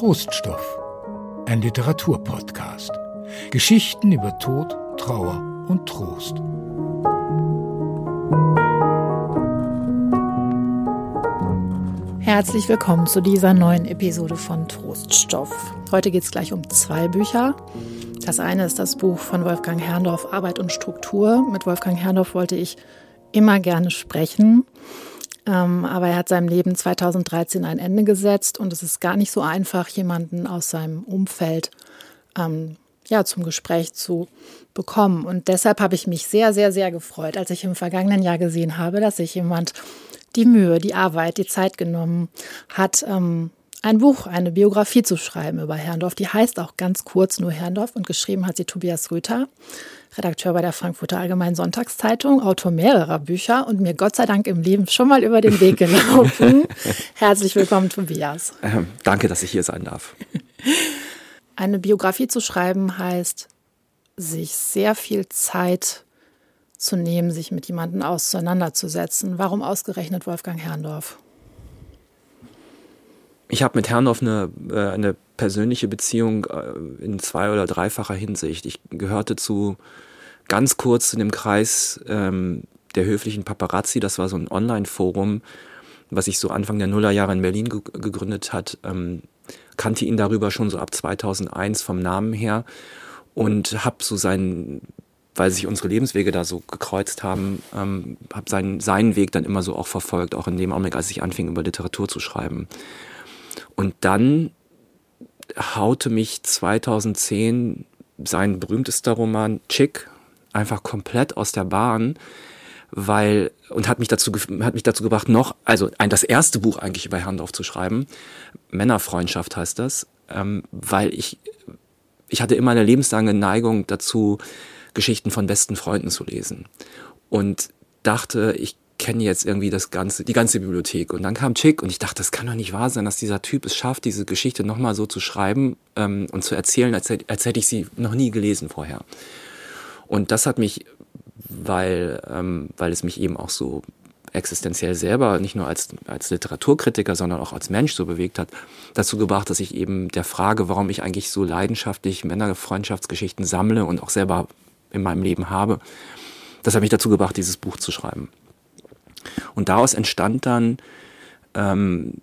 Troststoff, ein Literaturpodcast. Geschichten über Tod, Trauer und Trost. Herzlich willkommen zu dieser neuen Episode von Troststoff. Heute geht es gleich um zwei Bücher. Das eine ist das Buch von Wolfgang Herrndorf Arbeit und Struktur. Mit Wolfgang Herrndorf wollte ich immer gerne sprechen. Ähm, aber er hat seinem Leben 2013 ein Ende gesetzt und es ist gar nicht so einfach, jemanden aus seinem Umfeld ähm, ja, zum Gespräch zu bekommen. Und deshalb habe ich mich sehr, sehr, sehr gefreut, als ich im vergangenen Jahr gesehen habe, dass sich jemand die Mühe, die Arbeit, die Zeit genommen hat, ähm, ein Buch, eine Biografie zu schreiben über Herrndorf. Die heißt auch ganz kurz nur Herrndorf und geschrieben hat sie Tobias Rüther. Redakteur bei der Frankfurter Allgemeinen Sonntagszeitung, Autor mehrerer Bücher und mir Gott sei Dank im Leben schon mal über den Weg gelaufen. Herzlich willkommen, Tobias. Ähm, danke, dass ich hier sein darf. Eine Biografie zu schreiben heißt, sich sehr viel Zeit zu nehmen, sich mit jemandem auseinanderzusetzen. Warum ausgerechnet Wolfgang Herrndorf? Ich habe mit Herrndorf eine, äh, eine persönliche Beziehung äh, in zwei- oder dreifacher Hinsicht. Ich gehörte zu ganz kurz zu dem Kreis ähm, der höflichen Paparazzi. Das war so ein Online-Forum, was sich so Anfang der Nullerjahre in Berlin ge gegründet hat. Ähm, kannte ihn darüber schon so ab 2001 vom Namen her und habe so seinen, weil sich unsere Lebenswege da so gekreuzt haben, ähm, habe seinen, seinen Weg dann immer so auch verfolgt, auch in dem Augenblick, als ich anfing, über Literatur zu schreiben. Und dann haute mich 2010 sein berühmtester Roman Chick einfach komplett aus der Bahn, weil und hat mich dazu hat mich dazu gebracht noch also ein das erste Buch eigentlich über Herrndorf zu schreiben Männerfreundschaft heißt das. Ähm, weil ich ich hatte immer eine lebenslange Neigung dazu Geschichten von besten Freunden zu lesen. Und dachte ich kenne jetzt irgendwie das ganze, die ganze Bibliothek. Und dann kam Chick und ich dachte, das kann doch nicht wahr sein, dass dieser Typ es schafft, diese Geschichte nochmal so zu schreiben ähm, und zu erzählen, als, als hätte ich sie noch nie gelesen vorher. Und das hat mich, weil, ähm, weil es mich eben auch so existenziell selber, nicht nur als, als Literaturkritiker, sondern auch als Mensch so bewegt hat, dazu gebracht, dass ich eben der Frage, warum ich eigentlich so leidenschaftlich Männerfreundschaftsgeschichten sammle und auch selber in meinem Leben habe, das hat mich dazu gebracht, dieses Buch zu schreiben. Und daraus entstand dann, ähm,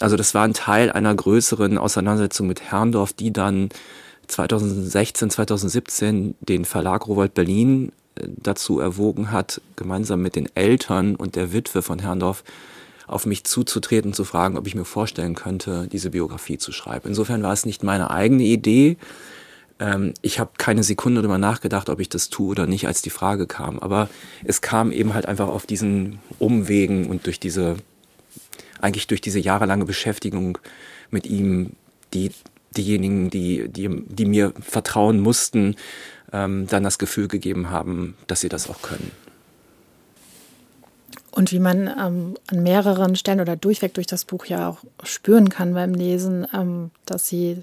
also das war ein Teil einer größeren Auseinandersetzung mit Herrndorf, die dann 2016, 2017 den Verlag Rowold Berlin äh, dazu erwogen hat, gemeinsam mit den Eltern und der Witwe von Herrndorf auf mich zuzutreten, zu fragen, ob ich mir vorstellen könnte, diese Biografie zu schreiben. Insofern war es nicht meine eigene Idee, ähm, ich habe keine Sekunde darüber nachgedacht, ob ich das tue oder nicht, als die Frage kam. Aber es kam eben halt einfach auf diesen Umwegen und durch diese, eigentlich durch diese jahrelange Beschäftigung mit ihm, die diejenigen, die, die, die mir vertrauen mussten, ähm, dann das Gefühl gegeben haben, dass sie das auch können. Und wie man ähm, an mehreren Stellen oder durchweg durch das Buch ja auch spüren kann beim Lesen, ähm, dass sie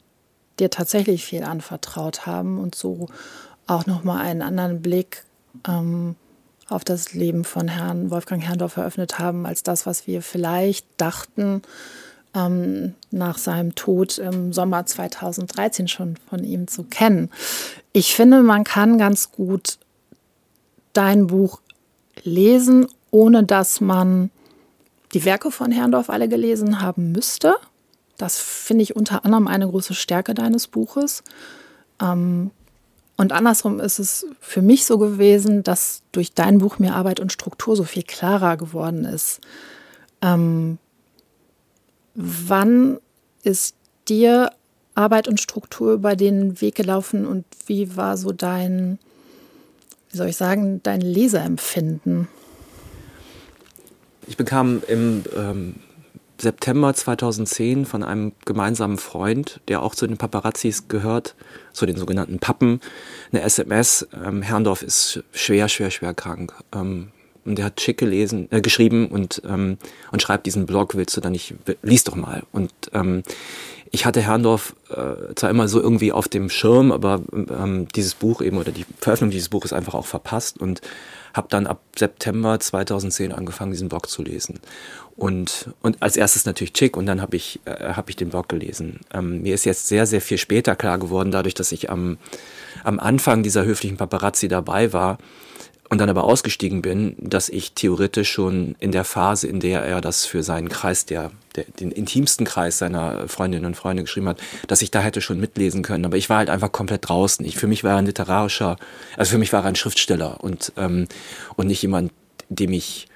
dir tatsächlich viel anvertraut haben und so auch nochmal einen anderen Blick ähm, auf das Leben von Herrn Wolfgang Herrndorf eröffnet haben, als das, was wir vielleicht dachten, ähm, nach seinem Tod im Sommer 2013 schon von ihm zu kennen. Ich finde, man kann ganz gut dein Buch lesen, ohne dass man die Werke von Herrndorf alle gelesen haben müsste. Das finde ich unter anderem eine große Stärke deines Buches. Ähm, und andersrum ist es für mich so gewesen, dass durch dein Buch mir Arbeit und Struktur so viel klarer geworden ist. Ähm, wann ist dir Arbeit und Struktur über den Weg gelaufen und wie war so dein, wie soll ich sagen, dein Leseempfinden? Ich bekam im ähm, September 2010 von einem gemeinsamen Freund, der auch zu den Paparazzis gehört, zu den sogenannten Pappen, eine SMS. Ähm, Herrndorf ist schwer, schwer, schwer krank. Ähm, und der hat schick gelesen, äh, geschrieben und, ähm, und schreibt diesen Blog, willst du da nicht, lies doch mal. Und ähm, ich hatte Herrndorf äh, zwar immer so irgendwie auf dem Schirm, aber ähm, dieses Buch eben oder die Veröffentlichung dieses Buches einfach auch verpasst und habe dann ab September 2010 angefangen, diesen Blog zu lesen. Und, und als erstes natürlich Chick und dann habe ich, äh, hab ich den Blog gelesen. Ähm, mir ist jetzt sehr, sehr viel später klar geworden, dadurch, dass ich am, am Anfang dieser höflichen Paparazzi dabei war, und dann aber ausgestiegen bin, dass ich theoretisch schon in der Phase, in der er das für seinen Kreis, der, der den intimsten Kreis seiner Freundinnen und Freunde geschrieben hat, dass ich da hätte schon mitlesen können. Aber ich war halt einfach komplett draußen. Ich, für mich war er ein literarischer, also für mich war er ein Schriftsteller und, ähm, und nicht jemand, dem ich,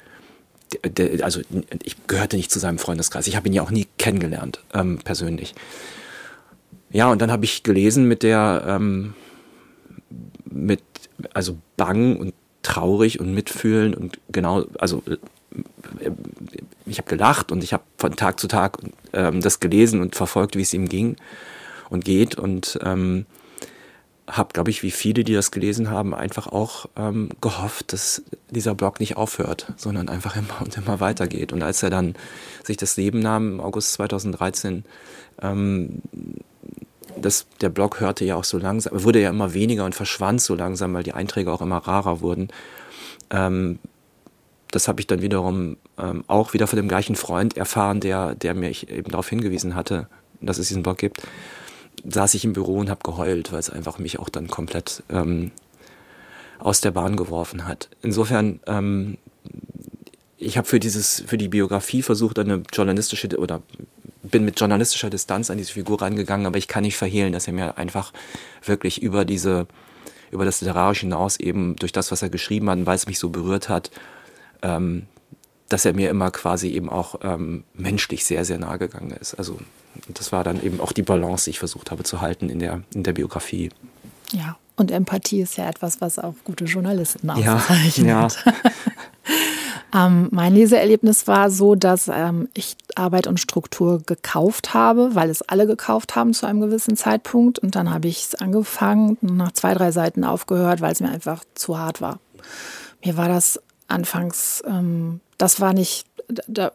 also ich gehörte nicht zu seinem Freundeskreis. Ich habe ihn ja auch nie kennengelernt, ähm, persönlich. Ja, und dann habe ich gelesen mit der, ähm, mit, also Bang und traurig und mitfühlen und genau, also äh, ich habe gelacht und ich habe von Tag zu Tag ähm, das gelesen und verfolgt, wie es ihm ging und geht und ähm, habe, glaube ich, wie viele, die das gelesen haben, einfach auch ähm, gehofft, dass dieser Blog nicht aufhört, sondern einfach immer und immer weitergeht. Und als er dann sich das Leben nahm im August 2013, ähm, das, der Blog hörte ja auch so langsam, wurde ja immer weniger und verschwand so langsam, weil die Einträge auch immer rarer wurden. Ähm, das habe ich dann wiederum ähm, auch wieder von dem gleichen Freund erfahren, der, der mir eben darauf hingewiesen hatte, dass es diesen Blog gibt. Saß ich im Büro und habe geheult, weil es einfach mich auch dann komplett ähm, aus der Bahn geworfen hat. Insofern, ähm, ich habe für dieses, für die Biografie versucht, eine journalistische oder bin mit journalistischer Distanz an diese Figur rangegangen, aber ich kann nicht verhehlen, dass er mir einfach wirklich über diese, über das Literarische hinaus eben durch das, was er geschrieben hat, weil es mich so berührt hat, ähm, dass er mir immer quasi eben auch ähm, menschlich sehr, sehr nahe gegangen ist. Also das war dann eben auch die Balance, die ich versucht habe zu halten in der, in der Biografie. Ja, und Empathie ist ja etwas, was auch gute Journalisten auszeichnet. Ja, ja. Ähm, mein Leseerlebnis war so, dass ähm, ich Arbeit und Struktur gekauft habe, weil es alle gekauft haben zu einem gewissen Zeitpunkt. Und dann habe ich es angefangen und nach zwei, drei Seiten aufgehört, weil es mir einfach zu hart war. Mir war das anfangs, ähm, das war nicht, da,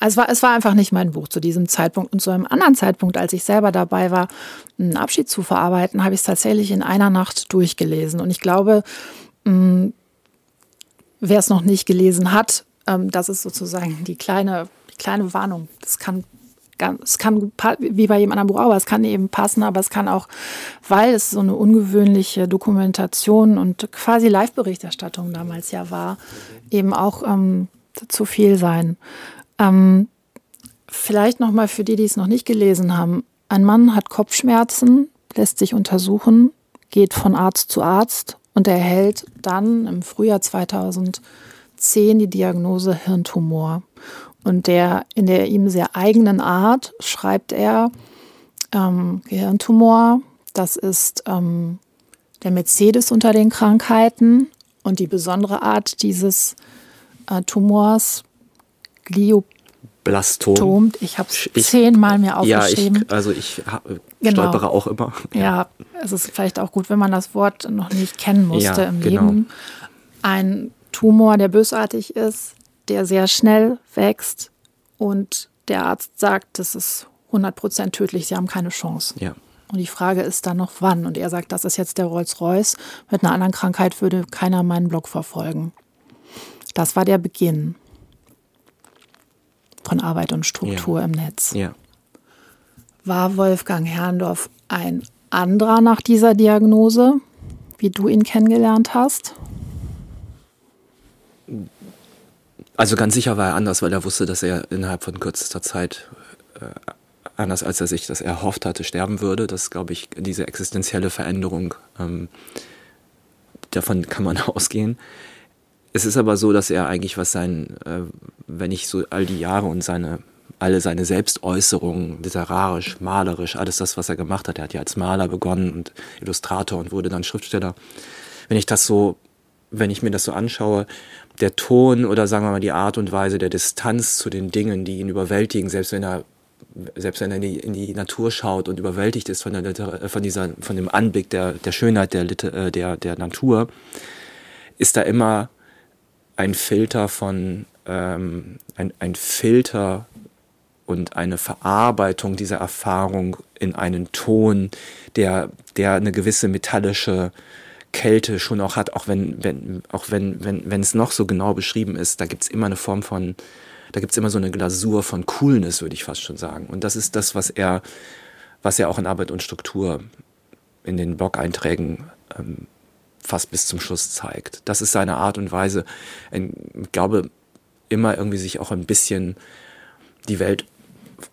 es war, es war einfach nicht mein Buch zu diesem Zeitpunkt. Und zu einem anderen Zeitpunkt, als ich selber dabei war, einen Abschied zu verarbeiten, habe ich es tatsächlich in einer Nacht durchgelesen. Und ich glaube, mm, wer es noch nicht gelesen hat, ähm, das ist sozusagen die kleine, die kleine Warnung. Das kann es kann wie bei jedem anderen Buch auch, es kann eben passen, aber es kann auch, weil es so eine ungewöhnliche Dokumentation und quasi Live-Berichterstattung damals ja war, eben auch ähm, zu viel sein. Ähm, vielleicht noch mal für die, die es noch nicht gelesen haben: Ein Mann hat Kopfschmerzen, lässt sich untersuchen, geht von Arzt zu Arzt und erhält dann im Frühjahr 2010 die Diagnose Hirntumor. Und der in der ihm sehr eigenen Art schreibt er ähm, Gehirntumor, das ist ähm, der Mercedes unter den Krankheiten und die besondere Art dieses äh, Tumors, Glioblastom. Ich habe es zehnmal mir aufgeschrieben. Ja, ich, also ich genau. stolpere auch immer. Ja. ja. es ist vielleicht auch gut, wenn man das Wort noch nicht kennen musste ja, im genau. Leben. Ein Tumor, der bösartig ist, der sehr schnell wächst und der Arzt sagt, das ist 100% tödlich, Sie haben keine Chance. Ja. Und die Frage ist dann noch wann. Und er sagt, das ist jetzt der Rolls-Royce. Mit einer anderen Krankheit würde keiner meinen Blog verfolgen. Das war der Beginn von Arbeit und Struktur ja. im Netz. Ja. War Wolfgang Herrndorf ein anderer nach dieser Diagnose, wie du ihn kennengelernt hast? Also ganz sicher war er anders, weil er wusste, dass er innerhalb von kürzester Zeit, äh, anders als er sich das erhofft hatte, sterben würde. Das glaube ich, diese existenzielle Veränderung, ähm, davon kann man ausgehen. Es ist aber so, dass er eigentlich was sein, äh, wenn ich so all die Jahre und seine alle seine Selbstäußerungen, literarisch, malerisch, alles das, was er gemacht hat. Er hat ja als Maler begonnen und Illustrator und wurde dann Schriftsteller. Wenn ich das so, wenn ich mir das so anschaue, der Ton oder sagen wir mal die Art und Weise der Distanz zu den Dingen, die ihn überwältigen, selbst wenn er selbst wenn er in die, in die Natur schaut und überwältigt ist von, der Liter von, dieser, von dem Anblick der, der Schönheit der, Liter äh, der, der Natur, ist da immer ein Filter von, ähm, ein, ein Filter und eine Verarbeitung dieser Erfahrung in einen Ton, der, der eine gewisse metallische Kälte schon auch hat, auch wenn, wenn, auch wenn, wenn, wenn es noch so genau beschrieben ist, da gibt es immer eine Form von, da gibt es immer so eine Glasur von Coolness, würde ich fast schon sagen. Und das ist das, was er, was er auch in Arbeit und Struktur in den Blog-Einträgen ähm, fast bis zum Schluss zeigt. Das ist seine Art und Weise. Ich glaube, immer irgendwie sich auch ein bisschen die Welt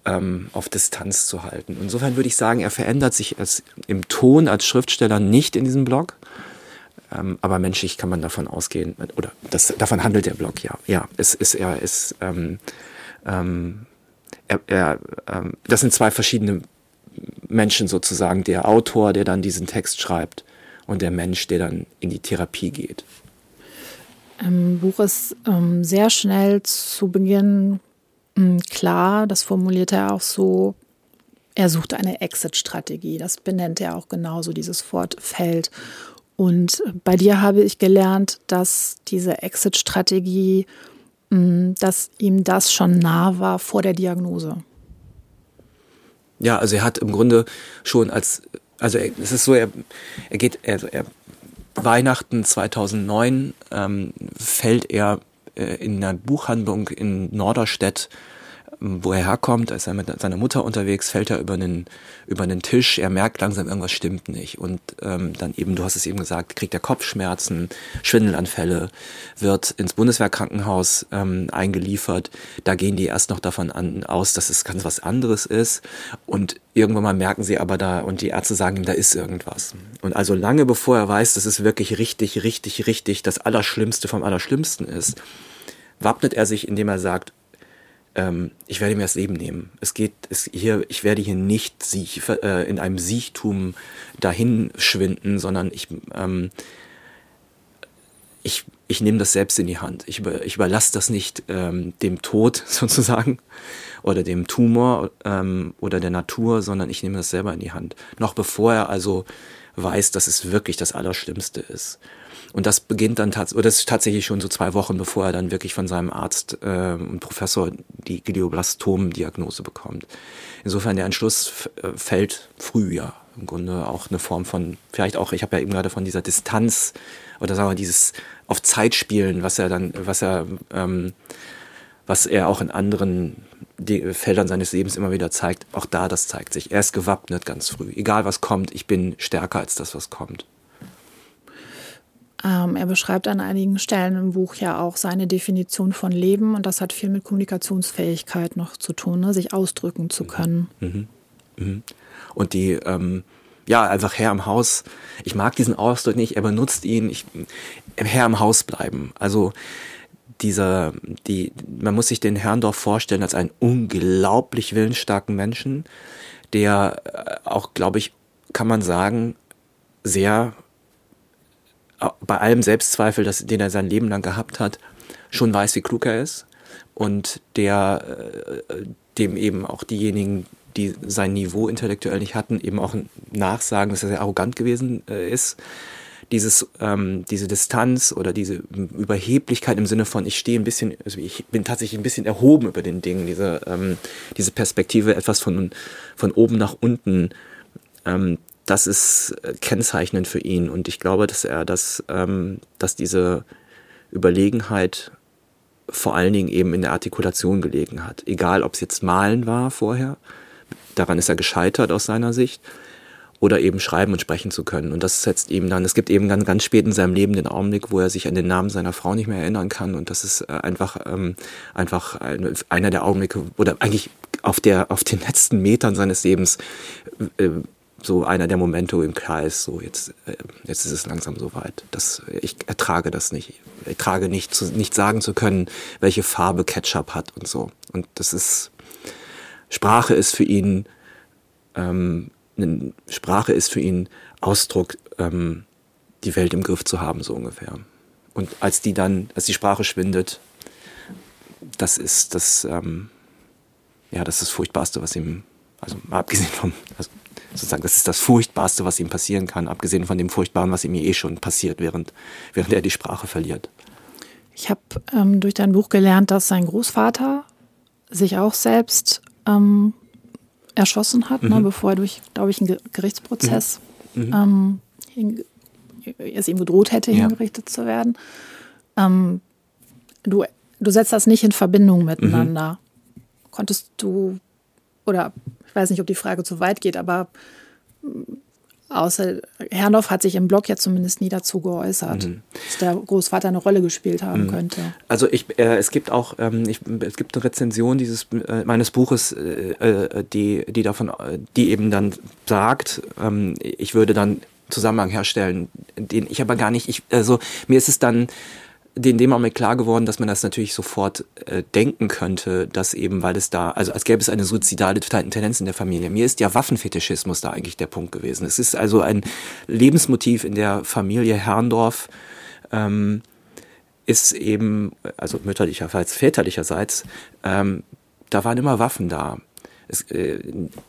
ähm, auf Distanz zu halten. Insofern würde ich sagen, er verändert sich im Ton als Schriftsteller nicht in diesem Blog. Ähm, aber menschlich kann man davon ausgehen, oder das, davon handelt der Blog ja. Ja, es ist, er ist, ähm, ähm, er, er, ähm, das sind zwei verschiedene Menschen sozusagen. Der Autor, der dann diesen Text schreibt und der Mensch, der dann in die Therapie geht. Im Buch ist ähm, sehr schnell zu Beginn ähm, klar, das formuliert er auch so, er sucht eine Exit-Strategie. Das benennt er auch genauso, dieses Wort Feld. Und bei dir habe ich gelernt, dass diese Exit-Strategie, hm, dass ihm das schon nah war vor der Diagnose. Ja, also er hat im Grunde schon als, also es ist so, er, er geht, er, er Weihnachten 2009 ähm, fällt er äh, in einer Buchhandlung in Norderstedt wo er herkommt, ist er mit seiner Mutter unterwegs, fällt er über einen, über einen Tisch, er merkt langsam, irgendwas stimmt nicht. Und ähm, dann eben, du hast es eben gesagt, kriegt er Kopfschmerzen, Schwindelanfälle, wird ins Bundeswehrkrankenhaus ähm, eingeliefert. Da gehen die erst noch davon an, aus, dass es ganz was anderes ist. Und irgendwann mal merken sie aber da, und die Ärzte sagen ihm, da ist irgendwas. Und also lange bevor er weiß, dass es wirklich richtig, richtig, richtig das Allerschlimmste vom Allerschlimmsten ist, wappnet er sich, indem er sagt, ähm, ich werde mir das Leben nehmen. Es geht es hier, ich werde hier nicht Sieg, äh, in einem Siechtum dahin schwinden, sondern ich, ähm, ich, ich nehme das selbst in die Hand. Ich, über, ich überlasse das nicht ähm, dem Tod sozusagen oder dem Tumor ähm, oder der Natur, sondern ich nehme das selber in die Hand. Noch bevor er also weiß, dass es wirklich das Allerschlimmste ist. Und das beginnt dann tatsächlich, oder das ist tatsächlich schon so zwei Wochen, bevor er dann wirklich von seinem Arzt äh, und Professor die Glioblastom-Diagnose bekommt. Insofern der Entschluss äh, fällt früh, ja. Im Grunde auch eine Form von, vielleicht auch, ich habe ja eben gerade von dieser Distanz oder sagen wir dieses auf Zeit spielen, was er dann, was er, ähm, was er auch in anderen Feldern seines Lebens immer wieder zeigt, auch da das zeigt sich. Er ist gewappnet ganz früh. Egal was kommt, ich bin stärker als das, was kommt. Ähm, er beschreibt an einigen Stellen im Buch ja auch seine Definition von Leben und das hat viel mit Kommunikationsfähigkeit noch zu tun, ne? sich ausdrücken zu können. Mhm. Mhm. Und die, ähm, ja, einfach Herr im Haus, ich mag diesen Ausdruck nicht, er benutzt ihn, ich, Herr im Haus bleiben. Also dieser, die, man muss sich den Herrn doch vorstellen als einen unglaublich willensstarken Menschen, der äh, auch, glaube ich, kann man sagen, sehr bei allem Selbstzweifel, das, den er sein Leben lang gehabt hat, schon weiß, wie klug er ist und der äh, dem eben auch diejenigen, die sein Niveau intellektuell nicht hatten, eben auch nachsagen, dass er sehr arrogant gewesen äh, ist. Dieses, ähm, diese Distanz oder diese Überheblichkeit im Sinne von, ich stehe ein bisschen, also ich bin tatsächlich ein bisschen erhoben über den Dingen, diese, ähm, diese Perspektive etwas von, von oben nach unten, ähm, das ist äh, kennzeichnend für ihn. Und ich glaube, dass er das, ähm, dass diese Überlegenheit vor allen Dingen eben in der Artikulation gelegen hat. Egal, ob es jetzt Malen war vorher, daran ist er gescheitert aus seiner Sicht, oder eben schreiben und sprechen zu können. Und das setzt ihm dann, es gibt eben ganz, ganz spät in seinem Leben den Augenblick, wo er sich an den Namen seiner Frau nicht mehr erinnern kann. Und das ist äh, einfach, ähm, einfach einer der Augenblicke, oder eigentlich auf, der, auf den letzten Metern seines Lebens äh, so einer der Momente im Kreis, so jetzt, äh, jetzt ist es langsam soweit. Das, ich ertrage das nicht. Ich ertrage nicht, zu, nicht sagen zu können, welche Farbe Ketchup hat und so. Und das ist, Sprache ist für ihn, ähm, Sprache ist für ihn Ausdruck, ähm, die Welt im Griff zu haben, so ungefähr. Und als die dann, als die Sprache schwindet, das ist das, ähm, ja, das ist das Furchtbarste, was ihm, also abgesehen vom, also sozusagen, das ist das Furchtbarste, was ihm passieren kann, abgesehen von dem Furchtbaren, was ihm eh schon passiert, während, während er die Sprache verliert. Ich habe ähm, durch dein Buch gelernt, dass sein Großvater sich auch selbst ähm, erschossen hat, ne, mhm. ne, bevor er durch, glaube ich, einen Gerichtsprozess mhm. Mhm. Ähm, es ihm gedroht hätte, ja. hingerichtet zu werden. Ähm, du, du setzt das nicht in Verbindung miteinander. Mhm. Konntest du, oder ich weiß nicht, ob die Frage zu weit geht, aber Außer Herrndorf hat sich im Blog ja zumindest nie dazu geäußert, mhm. dass der Großvater eine Rolle gespielt haben mhm. könnte. Also ich, äh, es gibt auch, ähm, ich, es gibt eine Rezension dieses äh, meines Buches, äh, äh die, die davon, die eben dann sagt, ähm, ich würde dann Zusammenhang herstellen, den ich aber gar nicht, ich, also mir ist es dann in dem Moment klar geworden, dass man das natürlich sofort äh, denken könnte, dass eben, weil es da, also als gäbe es eine suizidale Tendenz in der Familie. Mir ist ja Waffenfetischismus da eigentlich der Punkt gewesen. Es ist also ein Lebensmotiv in der Familie Herrndorf, ähm, ist eben, also mütterlicherseits, väterlicherseits, ähm, da waren immer Waffen da es, äh,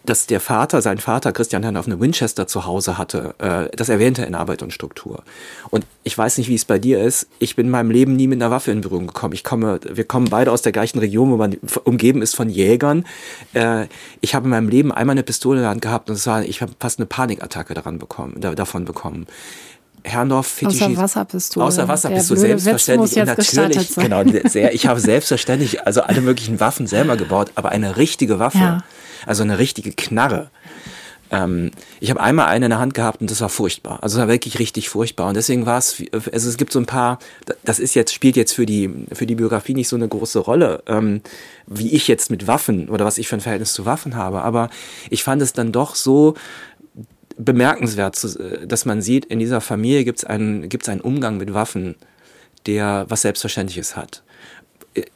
dass der Vater, sein Vater Christian Herrndorf eine Winchester zu Hause hatte, äh, das erwähnte in Arbeit und Struktur. Und ich weiß nicht, wie es bei dir ist. Ich bin in meinem Leben nie mit einer Waffe in Berührung gekommen. Ich komme, wir kommen beide aus der gleichen Region, wo man umgeben ist von Jägern. Äh, ich habe in meinem Leben einmal eine Pistole in der Hand gehabt und es war, ich habe fast eine Panikattacke daran bekommen, da, davon bekommen. Herrndorf Fetischis. Außer Wasserpistole. Außer Wasserpistole, selbstverständlich. natürlich, genau, sehr. Ich habe selbstverständlich also alle möglichen Waffen selber gebaut, aber eine richtige Waffe, ja. also eine richtige Knarre. Ähm, ich habe einmal eine in der Hand gehabt und das war furchtbar. Also es war wirklich richtig furchtbar. Und deswegen war es, also es gibt so ein paar, das ist jetzt, spielt jetzt für die, für die Biografie nicht so eine große Rolle, ähm, wie ich jetzt mit Waffen oder was ich für ein Verhältnis zu Waffen habe. Aber ich fand es dann doch so, bemerkenswert, äh, dass man sieht, in dieser Familie gibt es einen, gibt's einen Umgang mit Waffen, der was Selbstverständliches hat.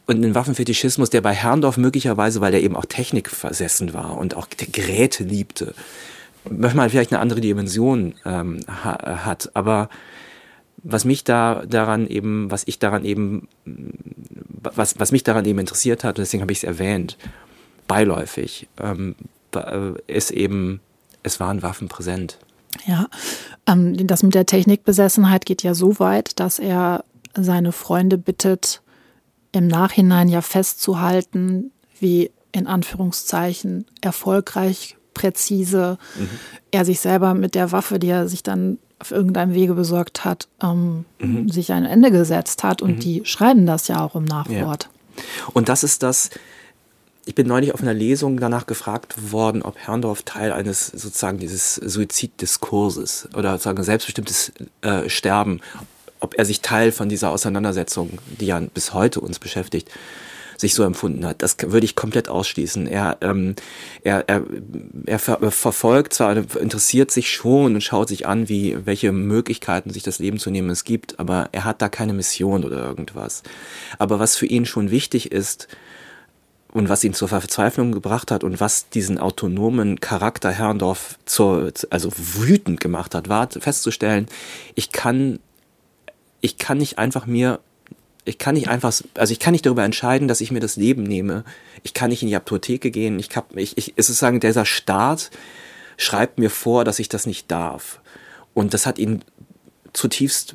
Und einen Waffenfetischismus, der bei Herrndorf möglicherweise, weil er eben auch Technik versessen war und auch Geräte liebte, manchmal vielleicht eine andere Dimension ähm, ha hat. Aber was mich da daran eben, was ich daran eben, was, was mich daran eben interessiert hat, deswegen habe ich es erwähnt, beiläufig, ähm, äh, ist eben es waren Waffen präsent. Ja, ähm, das mit der Technikbesessenheit geht ja so weit, dass er seine Freunde bittet, im Nachhinein ja festzuhalten, wie in Anführungszeichen erfolgreich, präzise mhm. er sich selber mit der Waffe, die er sich dann auf irgendeinem Wege besorgt hat, ähm, mhm. sich ein Ende gesetzt hat. Und mhm. die schreiben das ja auch im Nachwort. Ja. Und das ist das, ich bin neulich auf einer Lesung danach gefragt worden, ob Herrndorf Teil eines sozusagen dieses Suiziddiskurses oder sozusagen selbstbestimmtes äh, Sterben, ob er sich Teil von dieser Auseinandersetzung, die ja bis heute uns beschäftigt, sich so empfunden hat. Das würde ich komplett ausschließen. Er, ähm, er, er, er ver verfolgt zwar, interessiert sich schon und schaut sich an, wie, welche Möglichkeiten sich das Leben zu nehmen es gibt, aber er hat da keine Mission oder irgendwas. Aber was für ihn schon wichtig ist, und was ihn zur Verzweiflung gebracht hat und was diesen autonomen Charakter Herrndorf zur, also wütend gemacht hat, war festzustellen, ich kann, ich kann nicht einfach mir, ich kann nicht einfach, also ich kann nicht darüber entscheiden, dass ich mir das Leben nehme. Ich kann nicht in die Apotheke gehen. Ich kann, ich, ich, es ist sagen, dieser Staat schreibt mir vor, dass ich das nicht darf. Und das hat ihn zutiefst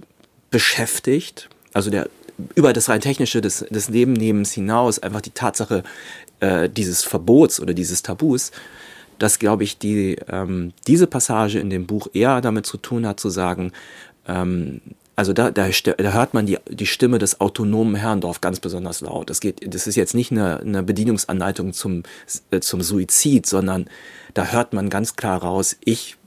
beschäftigt. Also der über das rein technische des, des Lebennehmens hinaus einfach die Tatsache äh, dieses Verbots oder dieses Tabus, dass, glaube ich, die, ähm, diese Passage in dem Buch eher damit zu tun hat, zu sagen, ähm, also da, da, da hört man die, die Stimme des autonomen Herrndorf ganz besonders laut. Das, geht, das ist jetzt nicht eine, eine Bedienungsanleitung zum, äh, zum Suizid, sondern da hört man ganz klar raus, ich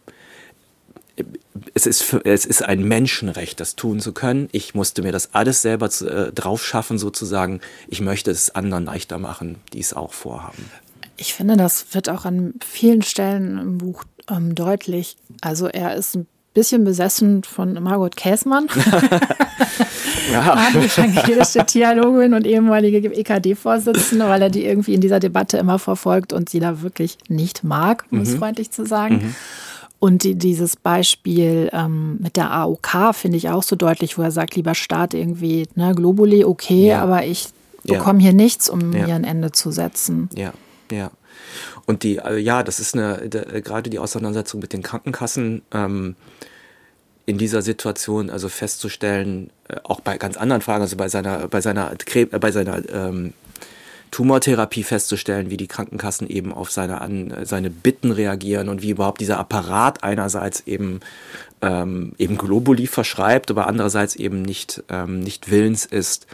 es ist, es ist ein Menschenrecht, das tun zu können. Ich musste mir das alles selber zu, äh, drauf schaffen, sozusagen. Ich möchte es anderen leichter machen, die es auch vorhaben. Ich finde, das wird auch an vielen Stellen im Buch ähm, deutlich. Also er ist ein bisschen besessen von Margot Käßmann. ja. evangelische Theologin und ehemalige EKD-Vorsitzende, weil er die irgendwie in dieser Debatte immer verfolgt und sie da wirklich nicht mag, um mhm. es freundlich zu sagen. Mhm. Und die, dieses Beispiel ähm, mit der AOK finde ich auch so deutlich, wo er sagt, lieber Staat irgendwie, ne, Globuli, okay, ja. aber ich bekomme ja. hier nichts, um ja. mir ein Ende zu setzen. Ja, ja. Und die, äh, ja, das ist eine, gerade die Auseinandersetzung mit den Krankenkassen ähm, in dieser Situation, also festzustellen, äh, auch bei ganz anderen Fragen, also bei seiner, bei seiner, bei seiner ähm, Tumortherapie festzustellen, wie die Krankenkassen eben auf seine, an, seine Bitten reagieren und wie überhaupt dieser Apparat einerseits eben, ähm, eben Globuli verschreibt, aber andererseits eben nicht, ähm, nicht willens ist,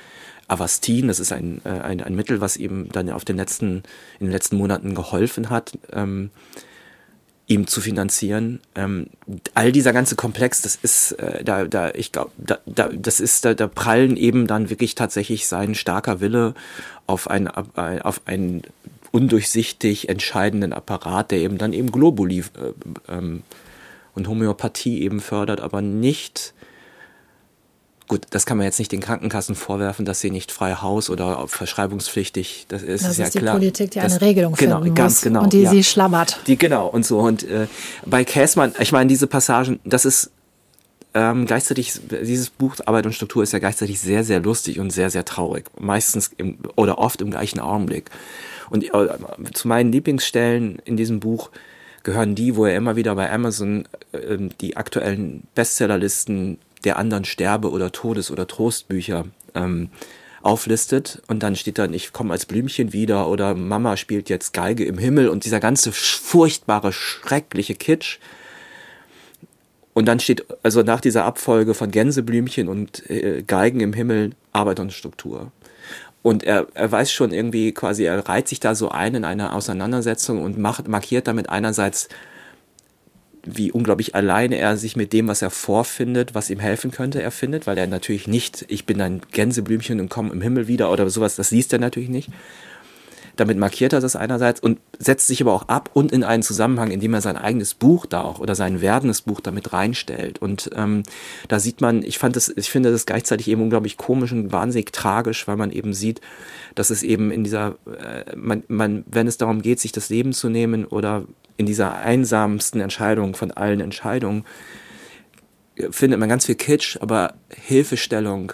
Avastin, das ist ein, äh, ein, ein Mittel, was ihm dann auf den letzten, in den letzten Monaten geholfen hat, ähm, ihm zu finanzieren. Ähm, all dieser ganze Komplex, das ist, äh, da, da, ich glaube, da, da, das ist, da, da prallen eben dann wirklich tatsächlich sein starker Wille auf ein, auf einen undurchsichtig entscheidenden Apparat, der eben dann eben Globuli äh, ähm, und Homöopathie eben fördert, aber nicht Gut, das kann man jetzt nicht den Krankenkassen vorwerfen, dass sie nicht frei Haus oder verschreibungspflichtig, das ist, das ist ja die klar. Politik, die das, eine Regelung genau, finden ganz muss genau, und die ja. sie schlammert. Die genau und so und äh, bei Käsmann, ich meine diese Passagen, das ist ähm, gleichzeitig dieses Buch Arbeit und Struktur ist ja gleichzeitig sehr sehr lustig und sehr sehr traurig, meistens im, oder oft im gleichen Augenblick. Und äh, zu meinen Lieblingsstellen in diesem Buch gehören die, wo er immer wieder bei Amazon äh, die aktuellen Bestsellerlisten der anderen Sterbe- oder Todes- oder Trostbücher ähm, auflistet und dann steht dann, ich komme als Blümchen wieder oder Mama spielt jetzt Geige im Himmel und dieser ganze furchtbare, schreckliche Kitsch. Und dann steht, also nach dieser Abfolge von Gänseblümchen und äh, Geigen im Himmel, Arbeit und Struktur. Und er, er weiß schon irgendwie quasi, er reiht sich da so ein in einer Auseinandersetzung und macht, markiert damit einerseits wie unglaublich alleine er sich mit dem, was er vorfindet, was ihm helfen könnte, er findet, weil er natürlich nicht, ich bin ein Gänseblümchen und komme im Himmel wieder oder sowas, das liest er natürlich nicht. Damit markiert er das einerseits und setzt sich aber auch ab und in einen Zusammenhang, indem er sein eigenes Buch da auch oder sein werdendes Buch damit reinstellt. Und ähm, da sieht man, ich fand das, ich finde das gleichzeitig eben unglaublich komisch und wahnsinnig tragisch, weil man eben sieht, dass es eben in dieser, äh, man, man, wenn es darum geht, sich das Leben zu nehmen oder in dieser einsamsten Entscheidung von allen Entscheidungen, findet man ganz viel Kitsch, aber Hilfestellung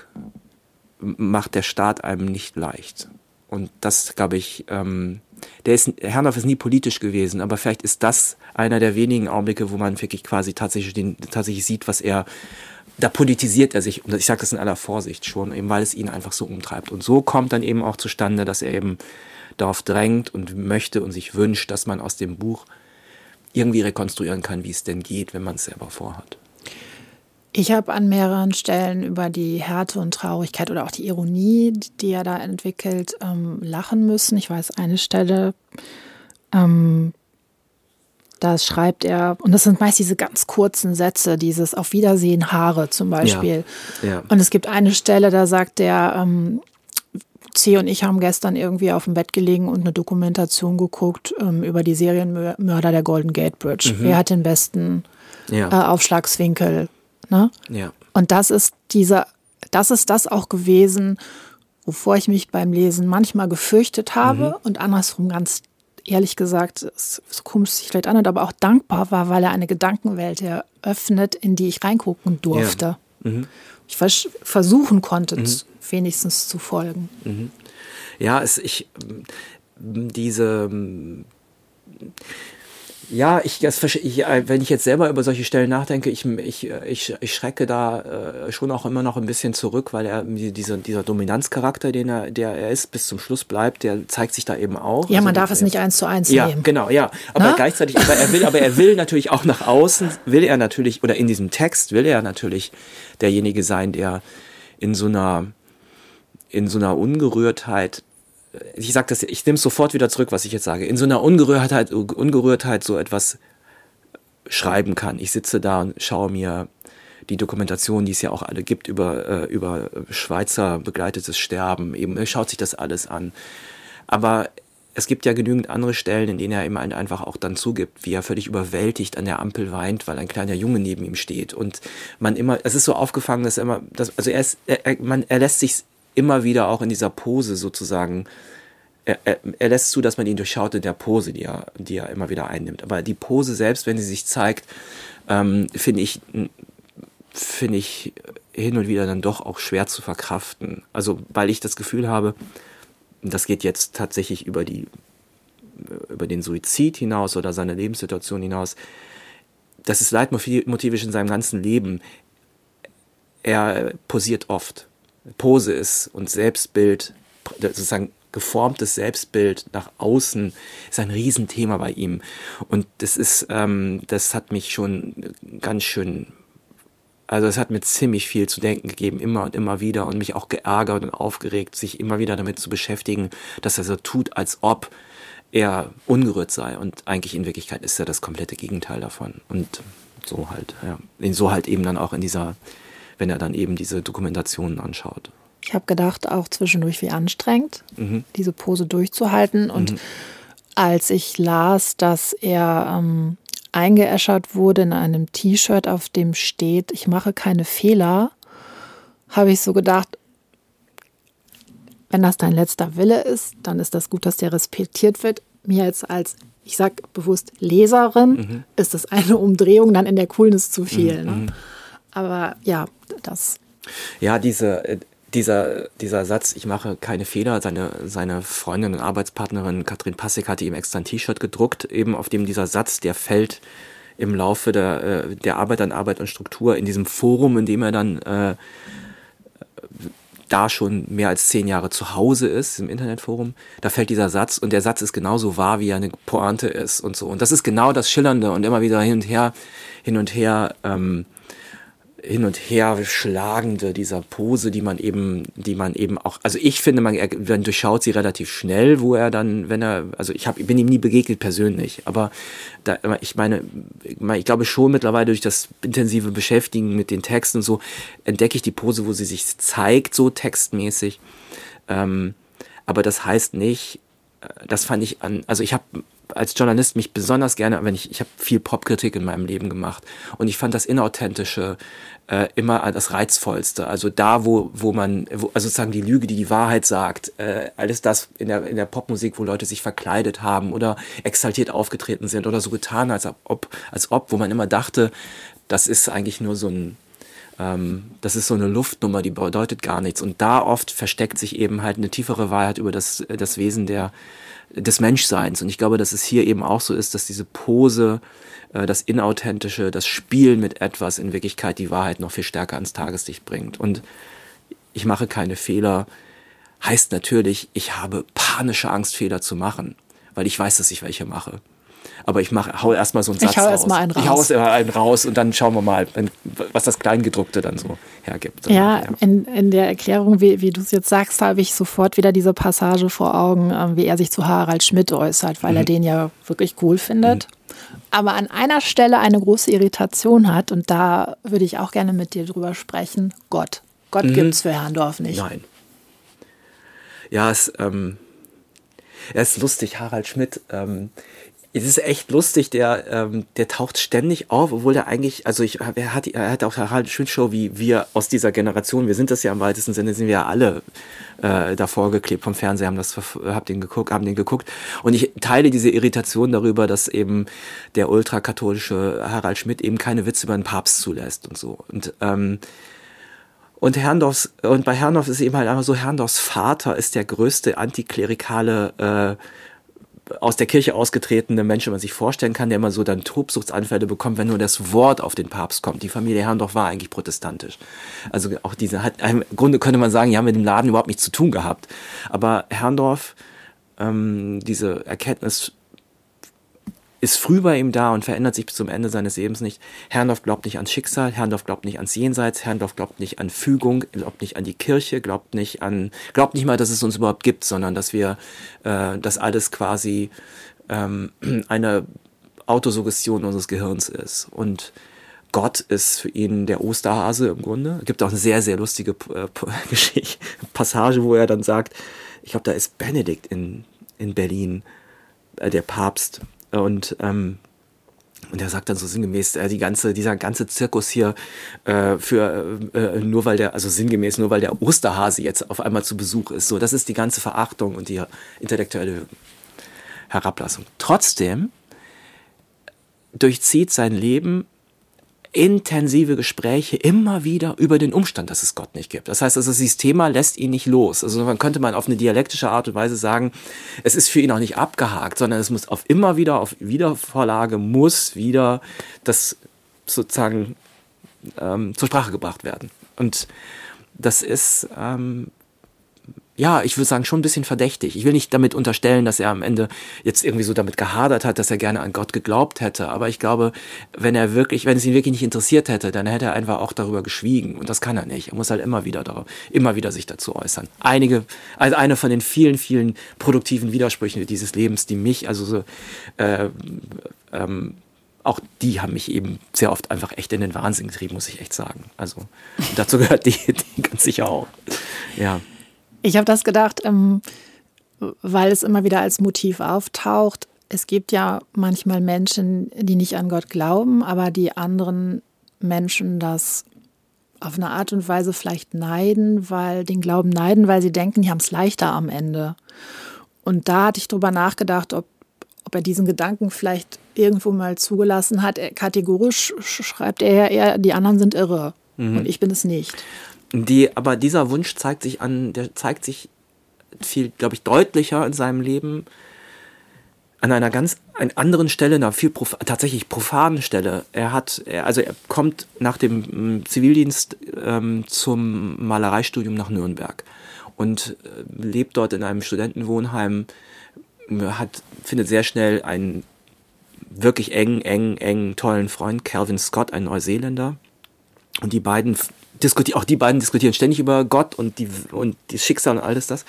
macht der Staat einem nicht leicht. Und das, glaube ich, ähm, der ist, Herrndorf ist nie politisch gewesen, aber vielleicht ist das einer der wenigen Augenblicke, wo man wirklich quasi tatsächlich, den, tatsächlich sieht, was er, da politisiert er sich, und ich sage das in aller Vorsicht schon, eben weil es ihn einfach so umtreibt. Und so kommt dann eben auch zustande, dass er eben darauf drängt und möchte und sich wünscht, dass man aus dem Buch irgendwie rekonstruieren kann, wie es denn geht, wenn man es selber vorhat. Ich habe an mehreren Stellen über die Härte und Traurigkeit oder auch die Ironie, die er da entwickelt, ähm, lachen müssen. Ich weiß eine Stelle, ähm, da schreibt er, und das sind meist diese ganz kurzen Sätze, dieses Auf Wiedersehen Haare zum Beispiel. Ja, ja. Und es gibt eine Stelle, da sagt er, ähm, C und ich haben gestern irgendwie auf dem Bett gelegen und eine Dokumentation geguckt ähm, über die Serienmörder der Golden Gate Bridge. Mhm. Wer hat den besten Ja. äh, Aufschlagswinkel? Ne? ja. Und das ist dieser, das ist das auch gewesen, wovor ich mich beim Lesen manchmal gefürchtet habe und andersrum ganz ehrlich gesagt, es so komisch sich vielleicht anhört, aber auch dankbar war, weil er eine Gedankenwelt eröffnet, in die ich reingucken durfte. Ich vers versuchen konnte, z- wenigstens zu folgen. Ja, es, ich, diese, ja, ich, das, ich, äh, wenn ich jetzt selber über solche Stellen nachdenke, ich, ich, ich, ich schrecke da äh, schon auch immer noch ein bisschen zurück, weil er die- dieser, dieser Dominanzcharakter, den er, der er ist, bis zum Schluss bleibt, der zeigt sich da eben auch. Ja, man Also, darf es nicht eins zu eins Ja, nehmen. genau, ja. Aber Na? gleichzeitig, aber er will, aber er will natürlich auch nach außen, will er natürlich, oder in diesem Text will er natürlich derjenige sein, der in so einer, in so einer Ungerührtheit, ich sag das, ich nehme es sofort wieder zurück, was ich jetzt sage, in so einer Ungerührtheit, Ungerührtheit so etwas schreiben kann. Ich sitze da und schaue mir die Dokumentation, die es ja auch alle gibt, über, äh, über Schweizer begleitetes Sterben, eben, er schaut sich das alles an. Aber es gibt ja genügend andere Stellen, in denen er eben ein- einfach auch dann zugibt, wie er völlig überwältigt an der Ampel weint, weil ein kleiner Junge neben ihm steht. Und man immer, es ist so aufgefangen, dass er immer, dass, also er ist, er, man, er lässt sich immer wieder auch in dieser Pose sozusagen, er, er, er lässt zu, dass man ihn durchschaut in der Pose, die er, die er immer wieder einnimmt. Aber die Pose selbst, wenn sie sich zeigt, ähm, finde ich, finde ich hin und wieder dann doch auch schwer zu verkraften. Also, weil ich das Gefühl habe, das geht jetzt tatsächlich über die, über den Suizid hinaus oder seine Lebenssituation hinaus. Das ist leitmotivisch in seinem ganzen Leben. Er posiert oft. Pose ist und Selbstbild, sozusagen geformtes Selbstbild nach außen ist ein Riesenthema bei ihm. Und das ist, ähm, das hat mich schon ganz schön, also es hat mir ziemlich viel zu denken gegeben, immer und immer wieder und mich auch geärgert und aufgeregt, sich immer wieder damit zu beschäftigen, dass er so tut, als ob er ungerührt sei. Und eigentlich in Wirklichkeit ist er das komplette Gegenteil davon. Und so halt, ja. So halt eben dann auch in dieser, wenn er dann eben diese Dokumentationen anschaut. Ich habe gedacht, auch zwischendurch wie anstrengend, mhm. diese Pose durchzuhalten. Und mhm. als ich las, dass er ähm, eingeäschert wurde in einem T-Shirt, auf dem steht, ich mache keine Fehler, habe ich so gedacht, wenn das dein letzter Wille ist, dann ist das gut, dass der respektiert wird. Mir jetzt als, ich sage bewusst Leserin, mhm. ist das eine Umdrehung dann in der Coolness zu viel. Mhm. Ne? Aber ja, das. Ja, diese, äh, dieser, dieser Satz, ich mache keine Fehler, seine, seine Freundin und Arbeitspartnerin Katrin Passig hatte ihm extra ein T-Shirt gedruckt, eben auf dem dieser Satz, der fällt im Laufe der, äh, der Arbeit an Arbeit und Struktur in diesem Forum, in dem er dann äh, da schon mehr als zehn Jahre zu Hause ist, im Internetforum, da fällt dieser Satz und der Satz ist genauso wahr, wie er eine Pointe ist und so. Und das ist genau das Schillernde und immer wieder hin und her, hin und her ähm, hin und her schlagende dieser Pose, die man eben, die man eben auch, also ich finde, man, man durchschaut sie relativ schnell, wo er dann, wenn er, also ich habe, bin ihm nie begegnet persönlich, aber da, ich meine, ich glaube schon mittlerweile durch das intensive Beschäftigen mit den Texten und so entdecke ich die Pose, wo sie sich zeigt, so textmäßig. Ähm, aber das heißt nicht, äh, das fand ich an, also ich habe als Journalist mich besonders gerne, wenn ich, ich habe viel Popkritik in meinem Leben gemacht und ich fand das Inauthentische äh, immer das Reizvollste. Also da, wo, wo man, wo, also sozusagen die Lüge, die die Wahrheit sagt, äh, alles das in der, in der Popmusik, wo Leute sich verkleidet haben oder exaltiert aufgetreten sind oder so getan, als ob, als ob, wo man immer dachte, das ist eigentlich nur so ein, ähm, das ist so eine Luftnummer, die bedeutet gar nichts. Und da oft versteckt sich eben halt eine tiefere Wahrheit über das, das Wesen der, des Menschseins. Und ich glaube, dass es hier eben auch so ist, dass diese Pose, äh, das Inauthentische, das Spielen mit etwas in Wirklichkeit die Wahrheit noch viel stärker ans Tageslicht bringt. Und ich mache keine Fehler, heißt natürlich, ich habe panische Angst, Fehler zu machen, weil ich weiß, dass ich welche mache aber ich mache, hau erstmal so einen Satz ich hau raus. Mal einen raus. Ich hau erst mal einen raus und dann schauen wir mal, was das Kleingedruckte dann so hergibt. Ja, ja. In, in der Erklärung, wie, wie du es jetzt sagst, habe ich sofort wieder diese Passage vor Augen, ähm, wie er sich zu Harald Schmidt äußert, weil mhm. er den ja wirklich cool findet. Mhm. Aber an einer Stelle eine große Irritation hat und da würde ich auch gerne mit dir drüber sprechen. Gott. Gott mhm. gibt es für Herrndorf nicht. Nein. Ja, es, ähm, er ist lustig, Harald Schmidt. Ähm, es ist echt lustig, der, ähm, der taucht ständig auf, obwohl der eigentlich, also ich, er hat, er hat auch Harald Schmidt Show, wie wir aus dieser Generation, wir sind das ja im weitesten Sinne, sind wir ja alle äh, davor geklebt vom Fernseher, haben das, hab den geguckt, haben den geguckt. Und ich teile diese Irritation darüber, dass eben der ultrakatholische Harald Schmidt eben keine Witze über den Papst zulässt und so. Und, ähm, und Herrndorfs, und bei Herrndorf ist eben halt einfach so, Herrndorfs Vater ist der größte antiklerikale äh, aus der Kirche ausgetretene Mensch, wenn man sich vorstellen kann, der immer so dann Tobsuchtsanfälle bekommt, wenn nur das Wort auf den Papst kommt. Die Familie Herrndorf war eigentlich protestantisch. Also auch diese hat, im Grunde könnte man sagen, die haben mit dem Laden überhaupt nichts zu tun gehabt. Aber Herrndorf, ähm, diese Erkenntnis ist früh bei ihm da und verändert sich bis zum Ende seines Lebens nicht. Herrndorf glaubt nicht ans Schicksal, Herrndorf glaubt nicht ans Jenseits, Herrndorf glaubt nicht an Fügung, glaubt nicht an die Kirche, glaubt nicht an, glaubt nicht mal, dass es uns überhaupt gibt, sondern dass wir, äh, dass alles quasi ähm, eine Autosuggestion unseres Gehirns ist. Und Gott ist für ihn der Osterhase im Grunde. Es gibt auch eine sehr, sehr lustige äh, Passage, wo er dann sagt, ich glaube, da ist Benedikt in, in Berlin, äh, der Papst, und ähm, und er sagt dann so sinngemäß, äh, die ganze, dieser ganze Zirkus hier äh, für äh, äh, nur weil der, also sinngemäß, nur weil der Osterhase jetzt auf einmal zu Besuch ist. So, das ist die ganze Verachtung und die intellektuelle Herablassung. Trotzdem durchzieht sein Leben intensive Gespräche immer wieder über den Umstand, dass es Gott nicht gibt. Das heißt, also dieses Thema lässt ihn nicht los. Also man könnte man auf eine dialektische Art und Weise sagen, es ist für ihn auch nicht abgehakt, sondern es muss auf immer wieder, auf Wiedervorlage muss wieder das sozusagen ähm, zur Sprache gebracht werden. Und das ist, ähm, ja, ich würde sagen, schon ein bisschen verdächtig. Ich will nicht damit unterstellen, dass er am Ende jetzt irgendwie so damit gehadert hat, dass er gerne an Gott geglaubt hätte. Aber ich glaube, wenn er wirklich, wenn es ihn wirklich nicht interessiert hätte, dann hätte er einfach auch darüber geschwiegen. Und das kann er nicht. Er muss halt immer wieder darauf, immer wieder sich dazu äußern. Einige, also eine von den vielen, vielen produktiven Widersprüchen dieses Lebens, die mich, also so, äh, ähm, auch die haben mich eben sehr oft einfach echt in den Wahnsinn getrieben, muss ich echt sagen. Also dazu gehört die, die ganz sicher auch. Ja. Ich habe das gedacht, ähm, weil es immer wieder als Motiv auftaucht. Es gibt ja manchmal Menschen, die nicht an Gott glauben, aber die anderen Menschen das auf eine Art und Weise vielleicht neiden, weil den Glauben neiden, weil sie denken, die haben es leichter am Ende. Und da hatte ich drüber nachgedacht, ob, ob er diesen Gedanken vielleicht irgendwo mal zugelassen hat. Kategorisch schreibt er ja eher, die anderen sind irre mhm. und ich bin es nicht. Die, aber dieser Wunsch zeigt sich an, der zeigt sich viel, glaube ich, deutlicher in seinem Leben an einer ganz an anderen Stelle, einer viel prof tatsächlich profanen Stelle. Er hat, er, also er kommt nach dem mm, Zivildienst ähm, zum Malereistudium nach Nürnberg und äh, lebt dort in einem Studentenwohnheim, hat, findet sehr schnell einen wirklich eng, eng, eng, tollen Freund, Calvin Scott, ein Neuseeländer. Und die beiden diskutieren, auch die beiden diskutieren ständig über Gott und die, und die Schicksal und alles das.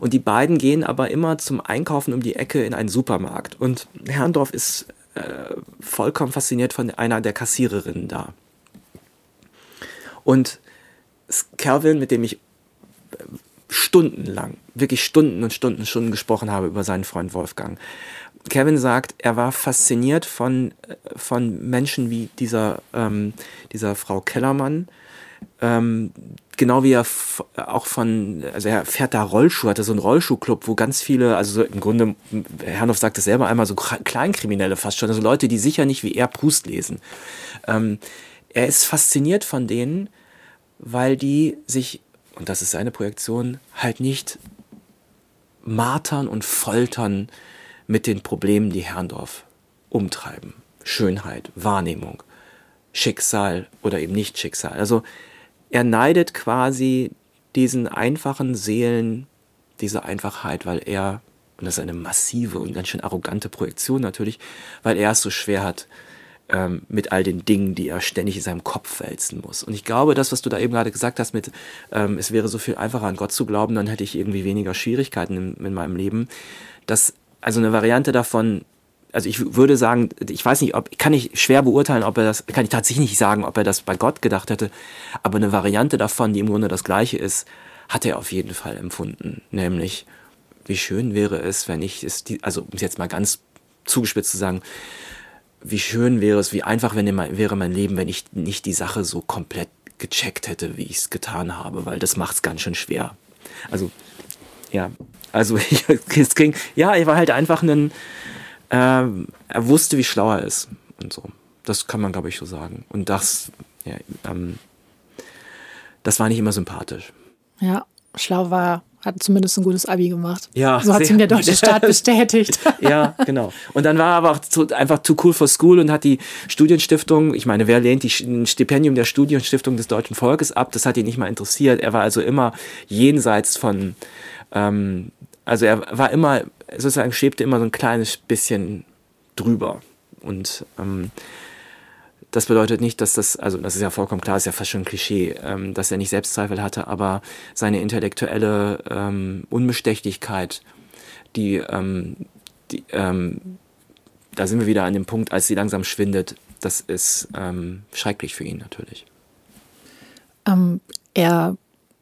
Und die beiden gehen aber immer zum Einkaufen um die Ecke in einen Supermarkt. Und Herrndorf ist äh, vollkommen fasziniert von einer der Kassiererinnen da. Und Calvin, mit dem ich äh, stundenlang, wirklich Stunden und Stunden, und Stunden gesprochen habe über seinen Freund Wolfgang. Kevin sagt, er war fasziniert von, äh, von Menschen wie dieser, ähm, dieser Frau Kellermann, ähm, genau wie er auch von, also er fährt da Rollschuh, hatte so einen Rollschuhclub, wo ganz viele, also so im Grunde, Herrnhoff sagt es selber einmal, so Kleinkriminelle fast schon, also Leute, die sicher nicht wie er Prust lesen. Ähm, er ist fasziniert von denen, weil die sich, und das ist seine Projektion, halt nicht martern und foltern mit den Problemen, die Herrndorf umtreiben. Schönheit, Wahrnehmung, Schicksal oder eben nicht Schicksal. Also er neidet quasi diesen einfachen Seelen diese Einfachheit, weil er, und das ist eine massive und ganz schön arrogante Projektion natürlich, weil er es so schwer hat ähm, mit all den Dingen, die er ständig in seinem Kopf wälzen muss. Und ich glaube, das, was du da eben gerade gesagt hast, mit ähm, es wäre so viel einfacher an Gott zu glauben, dann hätte ich irgendwie weniger Schwierigkeiten in, in meinem Leben. Das, also eine Variante davon also ich würde sagen, ich weiß nicht, ob, kann ich schwer beurteilen, ob er das, kann ich tatsächlich nicht sagen, ob er das bei Gott gedacht hätte, aber eine Variante davon, die im Grunde das gleiche ist, hat er auf jeden Fall empfunden. Nämlich, wie schön wäre es, wenn ich es, also um es jetzt mal ganz zugespitzt zu sagen, wie schön wäre es, wie einfach wäre mein Leben, wenn ich nicht die Sache so komplett gecheckt hätte, wie ich es getan habe, weil das macht es ganz schön schwer. Also, ja, also es ging, ja, ich war halt einfach ein, äh, er wusste, wie schlau er ist und so. Das kann man, glaube ich, so sagen. Und das, ja, ähm, das war nicht immer sympathisch. Ja, schlau war hat zumindest ein gutes Abi gemacht. Ja, so hat es ihm der deutsche Staat bestätigt. ja, genau. Und dann war er aber auch zu, einfach too cool for school und hat die Studienstiftung, ich meine, wer lehnt die, ein Stipendium der Studienstiftung des deutschen Volkes ab? Das hat ihn nicht mal interessiert. Er war also immer jenseits von, ähm, also er war immer sozusagen schwebte immer so ein kleines bisschen drüber. Und ähm, das bedeutet nicht, dass das, also das ist ja vollkommen klar, ist ja fast schon ein Klischee, ähm, dass er nicht Selbstzweifel hatte, aber seine intellektuelle ähm, Unbestechlichkeit, die, ähm, die ähm, da sind wir wieder an dem Punkt, als sie langsam schwindet, das ist ähm, schrecklich für ihn natürlich. Ähm, er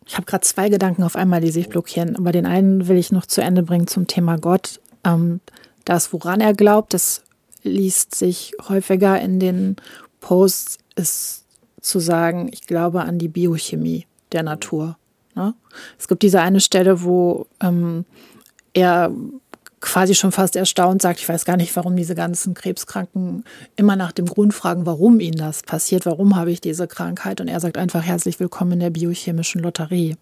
ich habe gerade zwei Gedanken auf einmal, die sich blockieren. Aber den einen will ich noch zu Ende bringen zum Thema Gott. Ähm, das, woran er glaubt, das liest sich häufiger in den Posts, ist zu sagen, ich glaube an die Biochemie der Natur. Ne? Es gibt diese eine Stelle, wo ähm, er quasi schon fast erstaunt sagt, ich weiß gar nicht, warum diese ganzen Krebskranken immer nach dem Grund fragen, warum ihnen das passiert, warum habe ich diese Krankheit. Und er sagt einfach herzlich willkommen in der biochemischen Lotterie.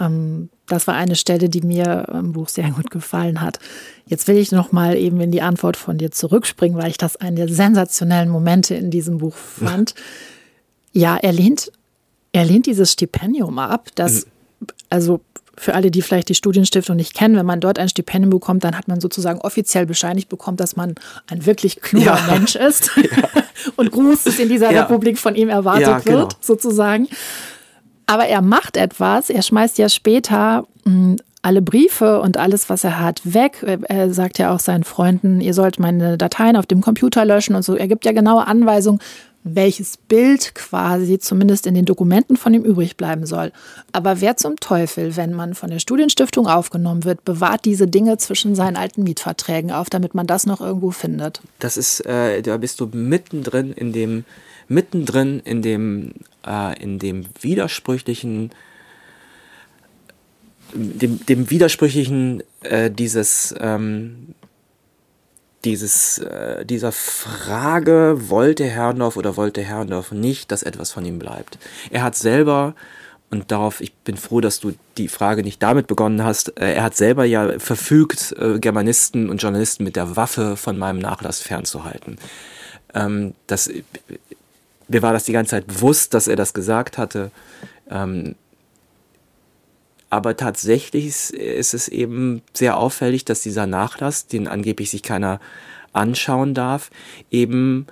Ähm, das war eine Stelle, die mir im Buch sehr gut gefallen hat. Jetzt will ich noch mal eben in die Antwort von dir zurückspringen, weil ich das einen der sensationellen Momente in diesem Buch fand. Ja, er lehnt, er lehnt dieses Stipendium ab, das, also für alle, die vielleicht die Studienstiftung nicht kennen, wenn man dort ein Stipendium bekommt, dann hat man sozusagen offiziell bescheinigt bekommen, dass man ein wirklich kluger ja. Mensch ist ja. und Großes in dieser ja. Republik von ihm erwartet genau. wird, sozusagen. Aber er macht etwas, er schmeißt ja später mh, hm, alle Briefe und alles, was er hat, weg. Er sagt ja auch seinen Freunden, ihr sollt meine Dateien auf dem Computer löschen und so. Er gibt ja genaue Anweisungen, welches Bild quasi zumindest in den Dokumenten von ihm übrig bleiben soll. Aber wer zum Teufel, wenn man von der Studienstiftung aufgenommen wird, bewahrt diese Dinge zwischen seinen alten Mietverträgen auf, damit man das noch irgendwo findet? Das ist, äh, da bist du mittendrin in dem, mittendrin in dem, äh, in dem widersprüchlichen, dem, dem widersprüchlichen äh, dieses ähm, dieses, äh, dieser Frage, wollte Herrndorf oder wollte Herrndorf nicht, dass etwas von ihm bleibt. Er hat selber, und darauf, ich bin froh, dass du die Frage nicht damit begonnen hast, äh, er hat selber ja verfügt, äh, Germanisten und Journalisten mit der Waffe von meinem Nachlass fernzuhalten. Ähm, das, mir war das die ganze Zeit bewusst, dass er das gesagt hatte. Ähm, aber tatsächlich ist es eben sehr auffällig, dass dieser Nachlass, den angeblich sich keiner anschauen darf, eben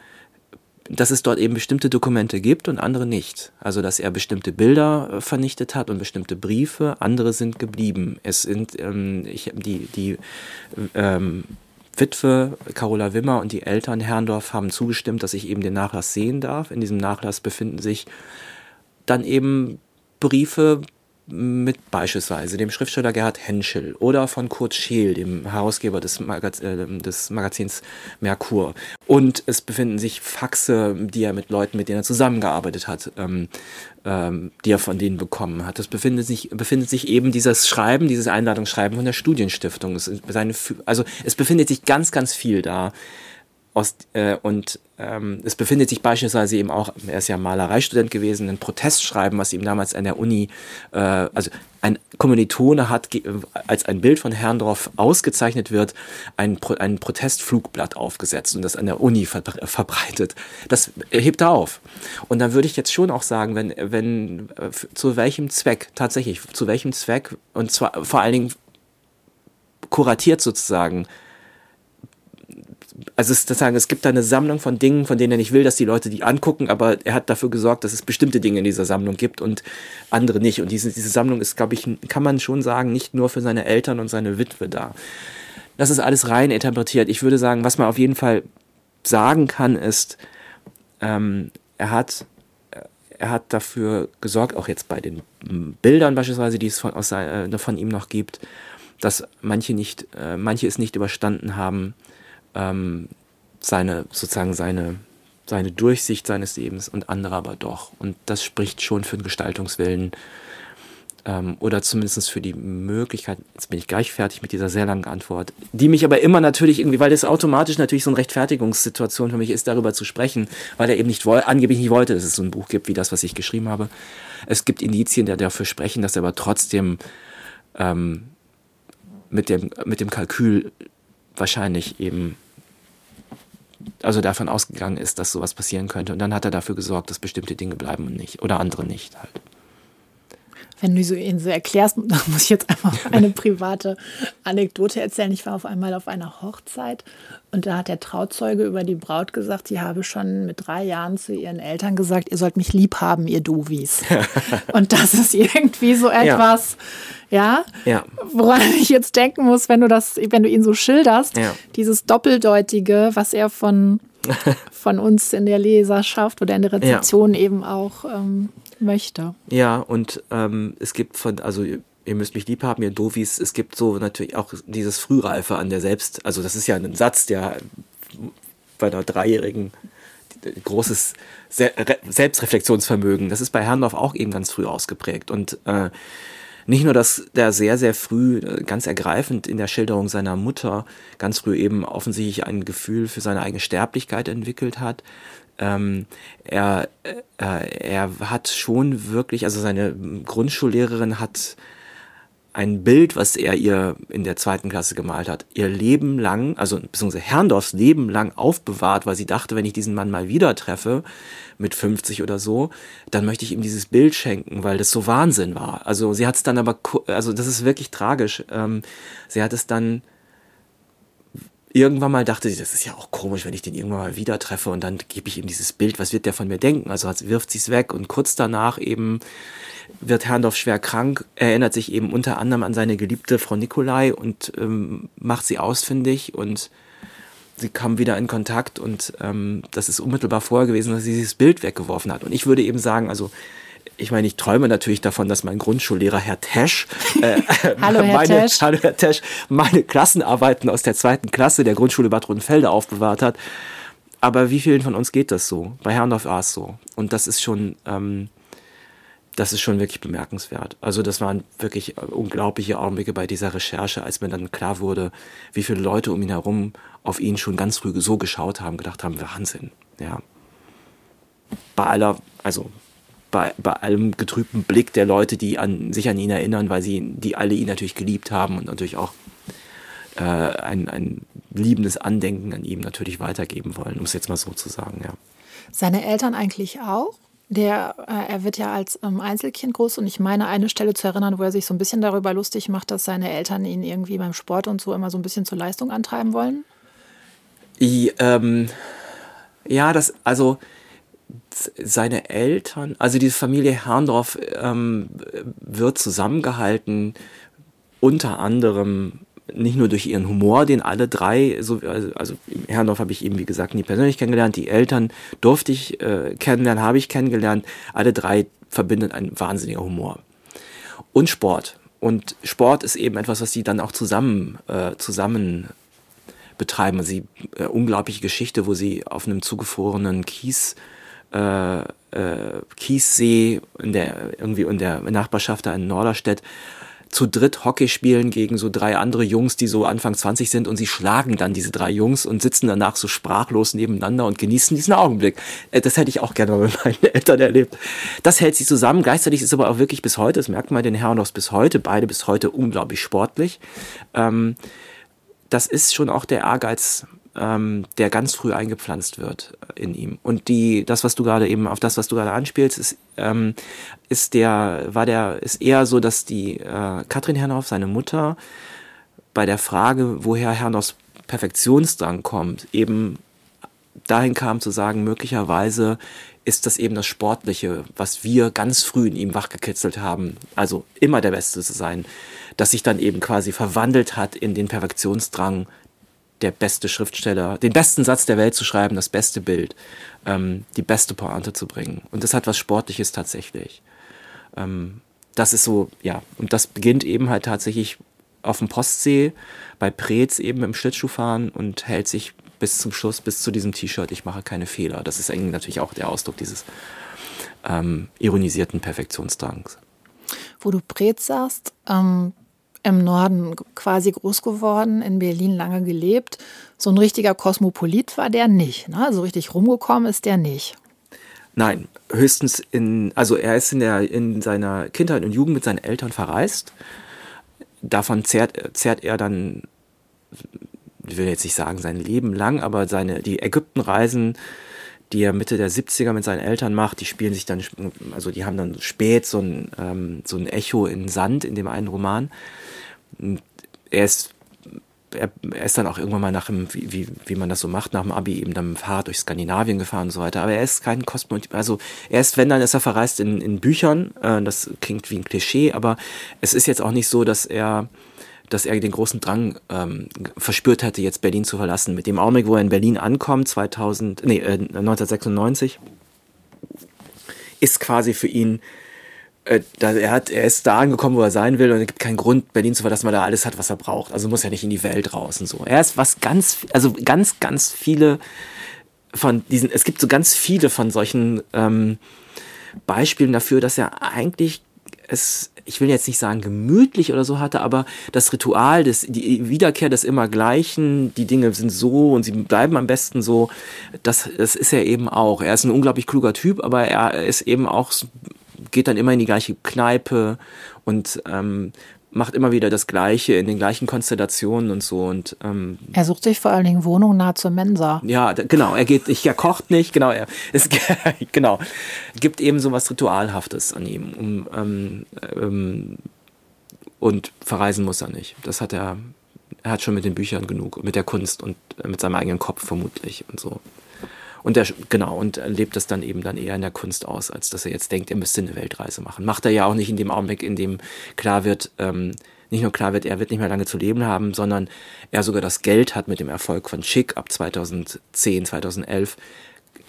dass es dort eben bestimmte Dokumente gibt und andere nicht. Also dass er bestimmte Bilder äh, vernichtet hat und bestimmte Briefe, andere sind geblieben. Es sind ähm, ich, die, die ähm, Witwe Carola Wimmer und die Eltern Herrndorf haben zugestimmt, dass ich eben den Nachlass sehen darf. In diesem Nachlass befinden sich dann eben Briefe, mit beispielsweise dem Schriftsteller Gerhard Henschel oder von Kurt Scheel, dem Herausgeber des, Magaz äh, des, Magazins Merkur. Und es befinden sich Faxe, die er mit Leuten, mit denen er zusammengearbeitet hat, ähm, ähm, die er von denen bekommen hat. Es befindet sich, befindet sich eben dieses Schreiben, dieses Einladungsschreiben von der Studienstiftung. Es, seine, also es befindet sich ganz, ganz viel da. Aus, äh, und ähm, es befindet sich beispielsweise eben auch, er ist ja Malereistudent gewesen, ein Protestschreiben, was ihm damals an der Uni, äh, also ein Kommilitone hat, als ein Bild von Herrndorf ausgezeichnet wird, ein, Pro ein Protestflugblatt aufgesetzt und das an der Uni ver verbreitet. Das hebt er auf. Und dann würde ich jetzt schon auch sagen, wenn, wenn, äh, zu welchem Zweck, tatsächlich, zu welchem Zweck, und zwar vor allen Dingen kuratiert sozusagen, also es, sagen, es gibt da eine Sammlung von Dingen, von denen er nicht will, dass die Leute die angucken, aber er hat dafür gesorgt, dass es bestimmte Dinge in dieser Sammlung gibt und andere nicht. Und diese, diese Sammlung ist, glaube ich, kann man schon sagen, nicht nur für seine Eltern und seine Witwe da. Das ist alles rein interpretiert. Ich würde sagen, was man auf jeden Fall sagen kann, ist, ähm, er hat er hat dafür gesorgt, auch jetzt bei den Bildern beispielsweise, die es von, aus, äh, von ihm noch gibt, dass manche nicht, äh, manche es nicht überstanden haben, ähm, seine, sozusagen seine, seine Durchsicht seines Lebens und andere aber doch. Und das spricht schon für den Gestaltungswillen ähm, oder zumindest für die Möglichkeit, jetzt bin ich gleich fertig mit dieser sehr langen Antwort, die mich aber immer natürlich irgendwie, weil das automatisch natürlich so eine Rechtfertigungssituation für mich ist, darüber zu sprechen, weil er eben nicht angeblich nicht wollte, dass es so ein Buch gibt wie das, was ich geschrieben habe. Es gibt Indizien, die dafür sprechen, dass er aber trotzdem ähm, mit, dem, mit dem Kalkül wahrscheinlich eben also davon ausgegangen ist, dass sowas passieren könnte. Und dann hat er dafür gesorgt, dass bestimmte Dinge bleiben und nicht. Oder andere nicht halt. Wenn du so ihn so erklärst, dann muss ich jetzt einfach eine private Anekdote erzählen. Ich war auf einmal auf einer Hochzeit und da hat der Trauzeuge über die Braut gesagt, sie habe schon mit drei Jahren zu ihren Eltern gesagt, ihr sollt mich lieb haben, ihr Dovis. und das ist irgendwie so etwas, ja, ja, woran ich jetzt denken muss, wenn du das, wenn du ihn so schilderst, ja. dieses Doppeldeutige, was er von, von uns in der Leserschaft oder in der Rezeption ja. eben auch ähm, möchte. Ja, und ähm, es gibt von, also ihr müsst mich lieb haben, ihr Doofies, es gibt so natürlich auch dieses Frühreife an der Selbst, also das ist ja ein Satz, der bei einer Dreijährigen großes Selbstreflexionsvermögen, das ist bei Herrndorf auch eben ganz früh ausgeprägt und äh, nicht nur, dass der sehr, sehr früh, äh, ganz ergreifend in der Schilderung seiner Mutter, ganz früh eben offensichtlich ein Gefühl für seine eigene Sterblichkeit entwickelt hat. Ähm, er, äh, er hat schon wirklich, also seine Grundschullehrerin hat ein Bild, was er ihr in der zweiten Klasse gemalt hat, ihr Leben lang, also beziehungsweise Herrndorfs Leben lang aufbewahrt, weil sie dachte, wenn ich diesen Mann mal wieder treffe, mit 50 oder so, dann möchte ich ihm dieses Bild schenken, weil das so Wahnsinn war. Also sie hat es dann aber, also das ist wirklich tragisch. Ähm, sie hat es dann irgendwann mal dachte sie, das ist ja auch komisch, wenn ich den irgendwann mal wieder treffe und dann gebe ich ihm dieses Bild, was wird der von mir denken? Also wirft sie es weg und kurz danach eben wird Herrndorf schwer krank, erinnert sich eben unter anderem an seine geliebte Frau Nikolai und ähm, macht sie ausfindig und sie kam wieder in Kontakt und ähm, das ist unmittelbar vorher gewesen, dass sie dieses Bild weggeworfen hat. Und ich würde eben sagen, also ich meine, ich träume natürlich davon, dass mein Grundschullehrer Herr Tesch, äh, hallo, Herr meine, Tesch. hallo Herr Tesch, meine Klassenarbeiten aus der zweiten Klasse der Grundschule Bad Rodenfelde aufbewahrt hat. Aber wie vielen von uns geht das so? Bei Herrndorf war es so. Und das ist schon, ähm, das ist schon wirklich bemerkenswert. Also das waren wirklich unglaubliche Augenblicke bei dieser Recherche, als mir dann klar wurde, wie viele Leute um ihn herum auf ihn schon ganz früh so geschaut haben, gedacht haben, Wahnsinn, ja. Bei aller, also bei, bei allem getrübten Blick der Leute, die an, sich an ihn erinnern, weil sie, die alle ihn natürlich geliebt haben und natürlich auch äh, ein, ein liebendes Andenken an ihm natürlich weitergeben wollen, um es jetzt mal so zu sagen, ja. Seine Eltern eigentlich auch? Der, äh, er wird ja als ähm, Einzelkind groß und ich meine eine Stelle zu erinnern, wo er sich so ein bisschen darüber lustig macht, dass seine Eltern ihn irgendwie beim Sport und so immer so ein bisschen zur Leistung antreiben wollen. Ich, ähm, ja, das, also seine Eltern, also diese Familie Herrndorf ähm, wird zusammengehalten, unter anderem nicht nur durch ihren Humor, den alle drei, so, also, also Herrndorf habe ich eben, wie gesagt, nie persönlich kennengelernt, die Eltern durfte ich äh, kennenlernen, habe ich kennengelernt, alle drei verbindet ein wahnsinniger Humor. Und Sport. Und Sport ist eben etwas, was sie dann auch zusammen, äh, zusammen betreiben. Sie äh, unglaubliche Geschichte, wo sie auf einem zugefrorenen Kies äh, äh, Kiessee in der irgendwie in der Nachbarschaft da in Norderstedt zu dritt Hockey spielen gegen so drei andere Jungs, die so Anfang 20 sind und sie schlagen dann diese drei Jungs und sitzen danach so sprachlos nebeneinander und genießen diesen Augenblick. Äh, das hätte ich auch gerne mal mit meinen Eltern erlebt. Das hält sie zusammen. Gleichzeitig ist aber auch wirklich bis heute, das merkt man den Herren bis heute, beide bis heute unglaublich sportlich. Ähm, das ist schon auch der Ehrgeiz ähm, der ganz früh eingepflanzt wird in ihm. Und die, das, was du gerade eben, auf das, was du gerade anspielst, ist, ähm, ist der, war der, ist eher so, dass die äh, Katrin Herrnhoff, seine Mutter, bei der Frage, woher Herrnhoffs Perfektionsdrang kommt, eben dahin kam zu sagen, möglicherweise ist das eben das Sportliche, was wir ganz früh in ihm wachgekitzelt haben, also immer der Beste zu sein, das sich dann eben quasi verwandelt hat in den Perfektionsdrang, der beste Schriftsteller, den besten Satz der Welt zu schreiben, das beste Bild, ähm, die beste Pointe zu bringen. Und das hat was Sportliches tatsächlich. Ähm, das ist so, ja, und das beginnt eben halt tatsächlich auf dem Postsee bei Preetz eben im Schlittschuhfahren und hält sich bis zum Schluss, bis zu diesem T-Shirt, ich mache keine Fehler. Das ist eigentlich natürlich auch der Ausdruck dieses ähm, ironisierten Perfektionsdrangs. Wo du Preetz sagst, ähm, im Norden quasi groß geworden, in Berlin lange gelebt. So ein richtiger Kosmopolit war der nicht. Ne? So richtig rumgekommen ist der nicht. Nein, höchstens in, also er ist in, der, in seiner Kindheit und Jugend mit seinen Eltern verreist. Davon zehrt, zehrt er dann, ich will jetzt nicht sagen sein Leben lang, aber seine, die Ägyptenreisen, die er Mitte der 70er mit seinen Eltern macht, die spielen sich dann, also die haben dann spät so ein, ähm, so ein Echo in Sand in dem einen Roman er ist er, er, ist dann auch irgendwann mal nach dem, wie, wie, wie man das so macht, nach dem Abi eben dann mit dem Fahrrad durch Skandinavien gefahren und so weiter. Aber er ist kein Kosmotyp. Also er ist, wenn, dann ist er verreist in, in Büchern. Äh, das klingt wie ein Klischee, aber es ist jetzt auch nicht so, dass er dass er den großen Drang ähm, verspürt hätte, jetzt Berlin zu verlassen. Mit dem Augenblick, wo er in Berlin ankommt, 2000, nee, äh, 1996, ist quasi für ihn er, hat, er ist da angekommen, wo er sein will und es gibt keinen Grund, Berlin zu verlassen, weil er alles hat, was er braucht. Also muss er nicht in die Welt raus und so. Er ist was ganz, also ganz, ganz viele von diesen, es gibt so ganz viele von solchen ähm, Beispielen dafür, dass er eigentlich es, ich will jetzt nicht sagen gemütlich oder so hatte, aber das Ritual, des, die Wiederkehr des Immergleichen, die Dinge sind so und sie bleiben am besten so, das, das ist er eben auch. Er ist ein unglaublich kluger Typ, aber er ist eben auch geht dann immer in die gleiche Kneipe und ähm, macht immer wieder das Gleiche in den gleichen Konstellationen und so. Und ähm, er sucht sich vor allen Dingen Wohnungen nahe zur Mensa. Ja, genau. Er geht, ich, er kocht nicht. Genau, er es genau gibt eben so was Ritualhaftes an ihm. Um, ähm, ähm, und verreisen muss er nicht. Das hat er. Er hat schon mit den Büchern genug, mit der Kunst und äh, mit seinem eigenen Kopf vermutlich und so. Und er, genau, und lebt das dann eben dann eher in der Kunst aus, als dass er jetzt denkt, er müsste eine Weltreise machen. Macht er ja auch nicht in dem Augenblick, in dem klar wird, ähm, nicht nur klar wird, er wird nicht mehr lange zu leben haben, sondern er sogar das Geld hat mit dem Erfolg von Chick ab 2010, 2011,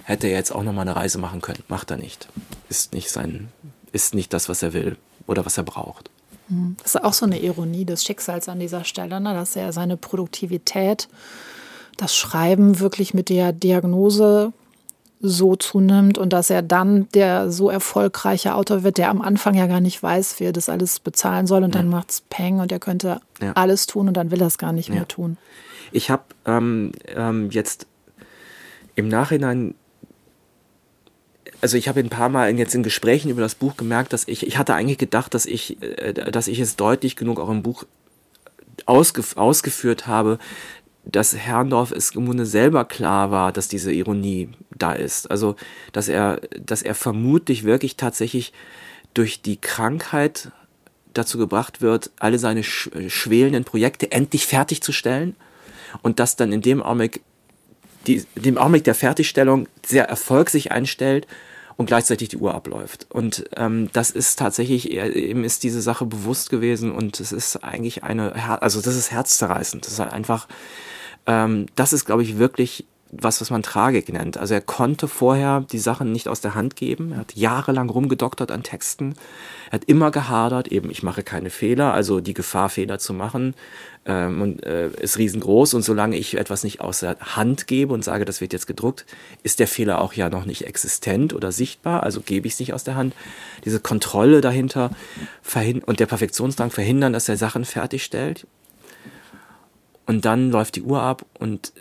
hätte er jetzt auch nochmal eine Reise machen können. Macht er nicht. Ist nicht sein, ist nicht das, was er will oder was er braucht. Mhm. Das ist auch so eine Ironie des Schicksals an dieser Stelle, ne? dass er seine Produktivität das Schreiben wirklich mit der Diagnose so zunimmt und dass er dann der so erfolgreiche Autor wird, der am Anfang ja gar nicht weiß, wie er das alles bezahlen soll und ja. dann macht's Peng und er könnte ja. alles tun und dann will er es gar nicht ja. mehr tun. Ich habe ähm, ähm, jetzt im Nachhinein also ich habe ein paar Mal jetzt in Gesprächen über das Buch gemerkt, dass ich, ich hatte eigentlich gedacht, dass ich, äh, dass ich es deutlich genug auch im Buch ausgef ausgeführt habe, dass Herrndorf es im Grunde selber klar war, dass diese Ironie da ist. Also, dass er, dass er vermutlich wirklich tatsächlich durch die Krankheit dazu gebracht wird, alle seine sch schwelenden Projekte endlich fertigzustellen und dass dann in dem Augenblick, die, dem Augenblick der Fertigstellung sehr Erfolg sich einstellt und gleichzeitig die Uhr abläuft. Und ähm, das ist tatsächlich, ihm ist diese Sache bewusst gewesen und es ist eigentlich eine, also das ist herzzerreißend. Das ist halt einfach, ähm, das ist, glaube ich, wirklich was, was man Tragik nennt. Also er konnte vorher die Sachen nicht aus der Hand geben. Er hat jahrelang rumgedoktert an Texten. Er hat immer gehadert, eben ich mache keine Fehler, also die Gefahr, Fehler zu machen, ähm, und, äh, ist riesengroß. Und solange ich etwas nicht aus der Hand gebe und sage, das wird jetzt gedruckt, ist der Fehler auch ja noch nicht existent oder sichtbar. Also gebe ich es nicht aus der Hand. Diese Kontrolle dahinter und der Perfektionsdrang verhindern, dass er Sachen fertigstellt. Und dann läuft die Uhr ab und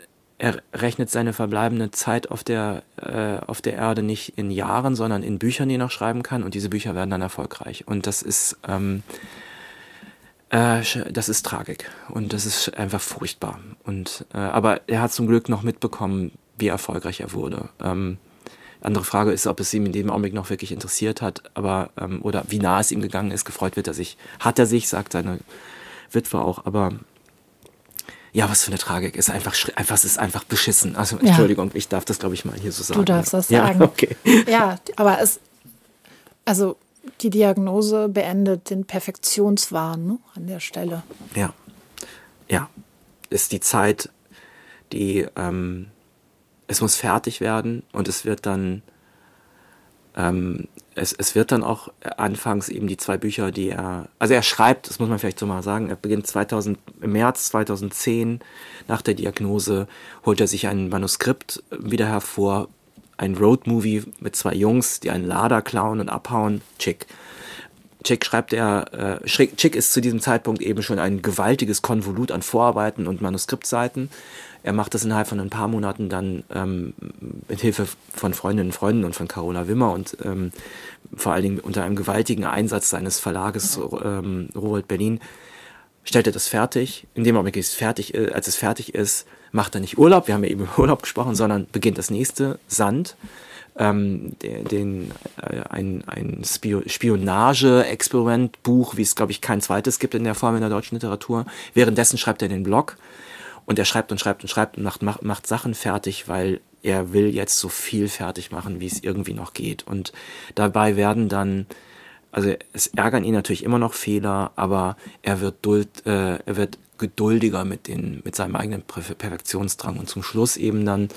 er rechnet seine verbleibende Zeit auf der, äh, auf der Erde nicht in Jahren, sondern in Büchern, die er noch schreiben kann. Und diese Bücher werden dann erfolgreich. Und das ist, ähm, äh, das ist Tragik. Und das ist einfach furchtbar. Und, äh, aber er hat zum Glück noch mitbekommen, wie erfolgreich er wurde. Ähm, andere Frage ist, ob es ihm in dem Augenblick noch wirklich interessiert hat, aber ähm, oder wie nah es ihm gegangen ist. Gefreut wird er sich, hat er sich, sagt seine Witwe auch. Aber ja, was für eine Tragik. Ist einfach, einfach, es ist einfach beschissen. Also, Entschuldigung, ja. ich darf das, glaube ich, mal hier so sagen. Du darfst das ja. sagen. Ja, okay. Ja, aber es, also, die Diagnose beendet den Perfektionswahn ne, an der Stelle. Ja. Ja. Ist die Zeit, die, ähm, es muss fertig werden und es wird dann, ähm, es, es wird dann auch anfangs eben die zwei Bücher, die er, also er schreibt, das muss man vielleicht so mal sagen, er beginnt 2000, im März 2010 nach der Diagnose, holt er sich ein Manuskript wieder hervor, ein Roadmovie mit zwei Jungs, die einen Lader klauen und abhauen, Chick. Chick schreibt er, äh, Chick ist zu diesem Zeitpunkt eben schon ein gewaltiges Konvolut an Vorarbeiten und Manuskriptseiten er macht das innerhalb von ein paar Monaten dann ähm, mit Hilfe von Freundinnen und Freunden und von Carola Wimmer und ähm, vor allen Dingen unter einem gewaltigen Einsatz seines Verlages ähm, Rowold Berlin stellt er das fertig. In dem Augenblick, es fertig, äh, als es fertig ist, macht er nicht Urlaub, wir haben ja eben über Urlaub gesprochen, sondern beginnt das nächste, Sand. Ähm, den, den äh, ein, ein Spionage-Experiment-Buch, wie es, glaube ich, kein zweites gibt in der Form in der deutschen Literatur. Währenddessen schreibt er den Blog und er schreibt und schreibt und schreibt und macht, macht, macht Sachen fertig, weil er will jetzt so viel fertig machen, wie es irgendwie noch geht. Und dabei werden dann, also es ärgern ihn natürlich immer noch Fehler, aber er wird, duld, äh, er wird geduldiger mit, den, mit seinem eigenen Perfektionsdrang. Und zum Schluss eben dann